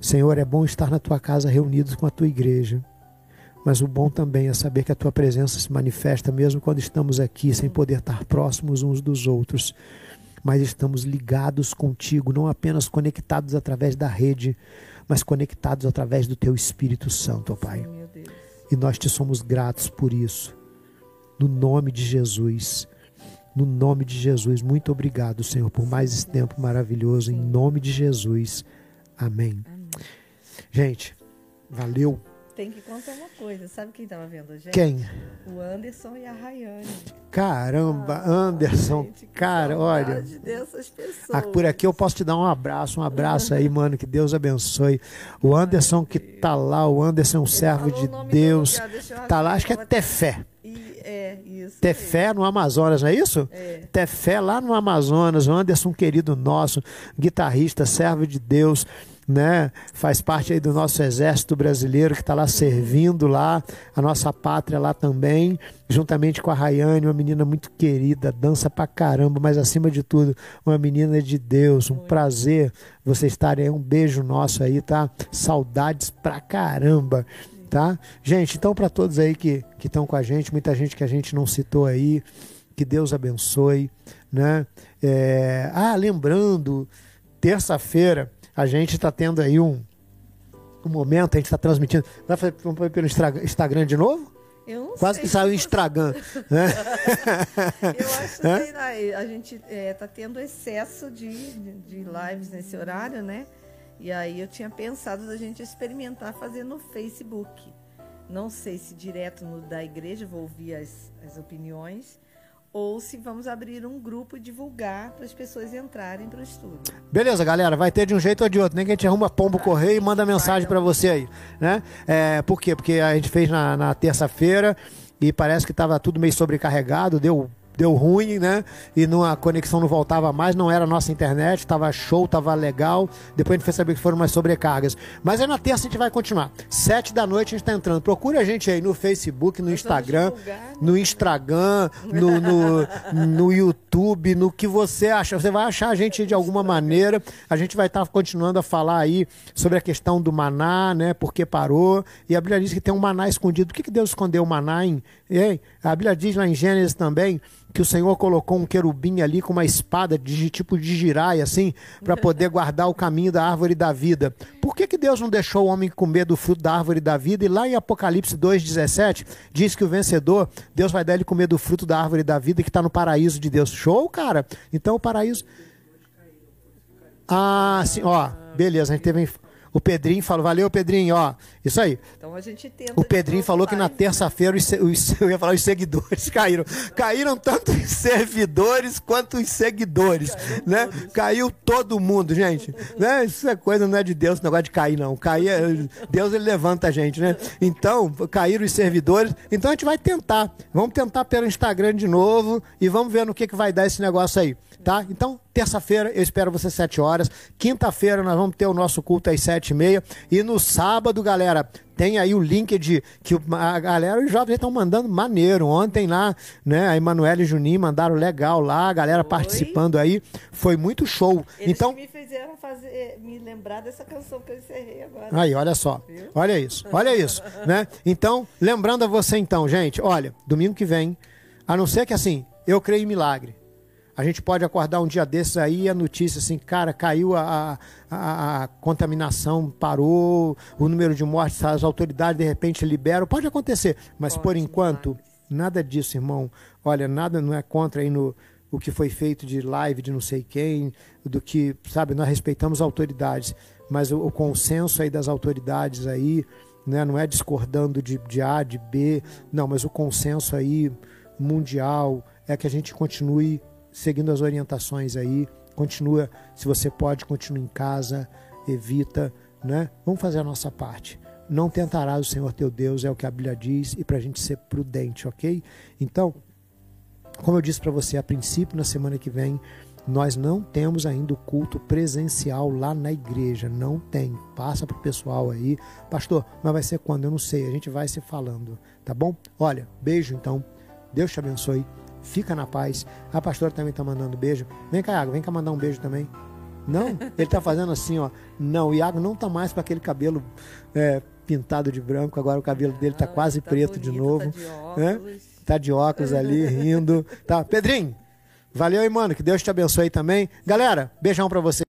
Senhor, é bom estar na tua casa reunidos com a tua igreja. Mas o bom também é saber que a tua presença se manifesta mesmo quando estamos aqui sem poder estar próximos uns dos outros. Mas estamos ligados contigo, não apenas conectados através da rede, mas conectados através do teu Espírito Santo, ó Pai. E nós te somos gratos por isso. No nome de Jesus. No nome de Jesus. Muito obrigado, Senhor, por mais esse tempo maravilhoso. Em nome de Jesus. Amém. Gente, valeu tem que contar uma coisa. Sabe quem estava vendo a gente? Quem? O Anderson e a Rayane. Caramba, ah, Anderson. Gente, cara, olha. Dessas pessoas. Ah, por aqui eu posso te dar um abraço, um abraço aí, mano. Que Deus abençoe. O Anderson que tá lá, o Anderson é um servo de Deus. Tá lá, acho que é Tefé. É, isso. Tefé no Amazonas, não é isso? É. Tefé lá no Amazonas, o Anderson, querido nosso, guitarrista, servo de Deus né? Faz parte aí do nosso exército brasileiro que está lá servindo lá, a nossa pátria lá também, juntamente com a Rayane, uma menina muito querida, dança pra caramba, mas acima de tudo, uma menina de Deus. Um prazer vocês estarem aí, um beijo nosso aí, tá? Saudades pra caramba. Tá? Gente, então para todos aí que estão com a gente, muita gente que a gente não citou aí, que Deus abençoe, né? É... Ah, lembrando, terça-feira a gente está tendo aí um, um momento, a gente está transmitindo. Vai fazer vamos pelo Instagram de novo? Quase que saiu Instagram. Né? <laughs> Eu acho que a gente está é, tá tendo excesso de, de lives nesse horário, né? E aí eu tinha pensado da gente experimentar fazer no Facebook. Não sei se direto no da igreja, vou ouvir as, as opiniões ou se vamos abrir um grupo e divulgar para as pessoas entrarem para o estudo. Beleza, galera, vai ter de um jeito ou de outro, nem que a gente arruma pombo ah, correio e manda mensagem para você aí, né? É, por quê? Porque a gente fez na, na terça-feira e parece que estava tudo meio sobrecarregado, deu deu ruim, né? E a conexão não voltava mais, não era a nossa internet, estava show, estava legal. Depois a gente foi saber que foram umas sobrecargas. Mas aí na terça a gente vai continuar. Sete da noite a gente está entrando. Procure a gente aí no Facebook, no Instagram, né? no Instagram, no, no, no, YouTube, no que você acha. Você vai achar a gente de alguma maneira. A gente vai estar tá continuando a falar aí sobre a questão do maná, né? Porque parou. E a Bíblia diz que tem um maná escondido. Por que, que Deus escondeu o maná em. A Bíblia diz lá em Gênesis também que o Senhor colocou um querubim ali com uma espada de tipo de girai, assim, para <laughs> poder guardar o caminho da árvore da vida. Por que, que Deus não deixou o homem comer do fruto da árvore da vida? E lá em Apocalipse 2,17 diz que o vencedor, Deus vai dar ele comer do fruto da árvore da vida que está no paraíso de Deus. Show, cara? Então o paraíso. Ah, sim, ó, beleza, a gente teve o Pedrinho falou, valeu, Pedrinho, ó. Isso aí. Então a gente tenta. O Pedrinho falou que na terça-feira os, os, eu ia falar os seguidores <laughs> caíram. Caíram tanto os servidores quanto os seguidores, Caiu né? Todos. Caiu todo mundo, gente. né? Isso é coisa não é de Deus, esse negócio de cair não. Cair, é, Deus ele levanta a gente, né? Então, caíram os servidores. Então a gente vai tentar. Vamos tentar pelo Instagram de novo e vamos ver no que que vai dar esse negócio aí tá? Então, terça-feira eu espero você às 7 horas. Quinta-feira nós vamos ter o nosso culto às 7 e meia. E no sábado, galera, tem aí o link de que a galera, os jovens estão mandando maneiro. Ontem lá, né, a Emanuele e Juninho mandaram legal lá, a galera Oi. participando aí. Foi muito show. Eles então me fizeram fazer, me lembrar dessa canção que eu encerrei agora. Aí, olha só. Viu? Olha isso. Olha isso, né? Então, lembrando a você então, gente, olha, domingo que vem, a não ser que assim, eu creio em milagre. A gente pode acordar um dia desses aí e a notícia assim, cara, caiu a, a, a, contaminação, parou, o número de mortes, as autoridades de repente liberam. Pode acontecer, mas pode, por enquanto, nada disso, irmão. Olha, nada não é contra aí no, o que foi feito de live de não sei quem, do que, sabe, nós respeitamos autoridades, mas o, o consenso aí das autoridades aí, né, não é discordando de, de A, de B, não, mas o consenso aí mundial é que a gente continue seguindo as orientações aí. Continua, se você pode, continue em casa, evita, né? Vamos fazer a nossa parte. não tentarás o Senhor teu Deus, é o que a Bíblia diz, e para a gente ser prudente, ok? Então, como eu disse para você a princípio, na semana que vem, nós não temos ainda o culto presencial lá na igreja, não tem. Passa para o pessoal aí, pastor, mas vai ser quando? Eu não sei, a gente vai se falando, tá bom? Olha, beijo então, Deus te abençoe, fica na paz. A pastora também está mandando beijo. Vem cá, Iago, vem cá mandar um beijo também. Não, ele está fazendo assim, ó. Não, o Iago não está mais com aquele cabelo é, pintado de branco, agora o cabelo dele está quase tá preto bonito, de novo. Tá de óculos. É? Tá de óculos ali, rindo. Tá, Pedrinho, valeu aí, mano. Que Deus te abençoe também. Galera, beijão para você.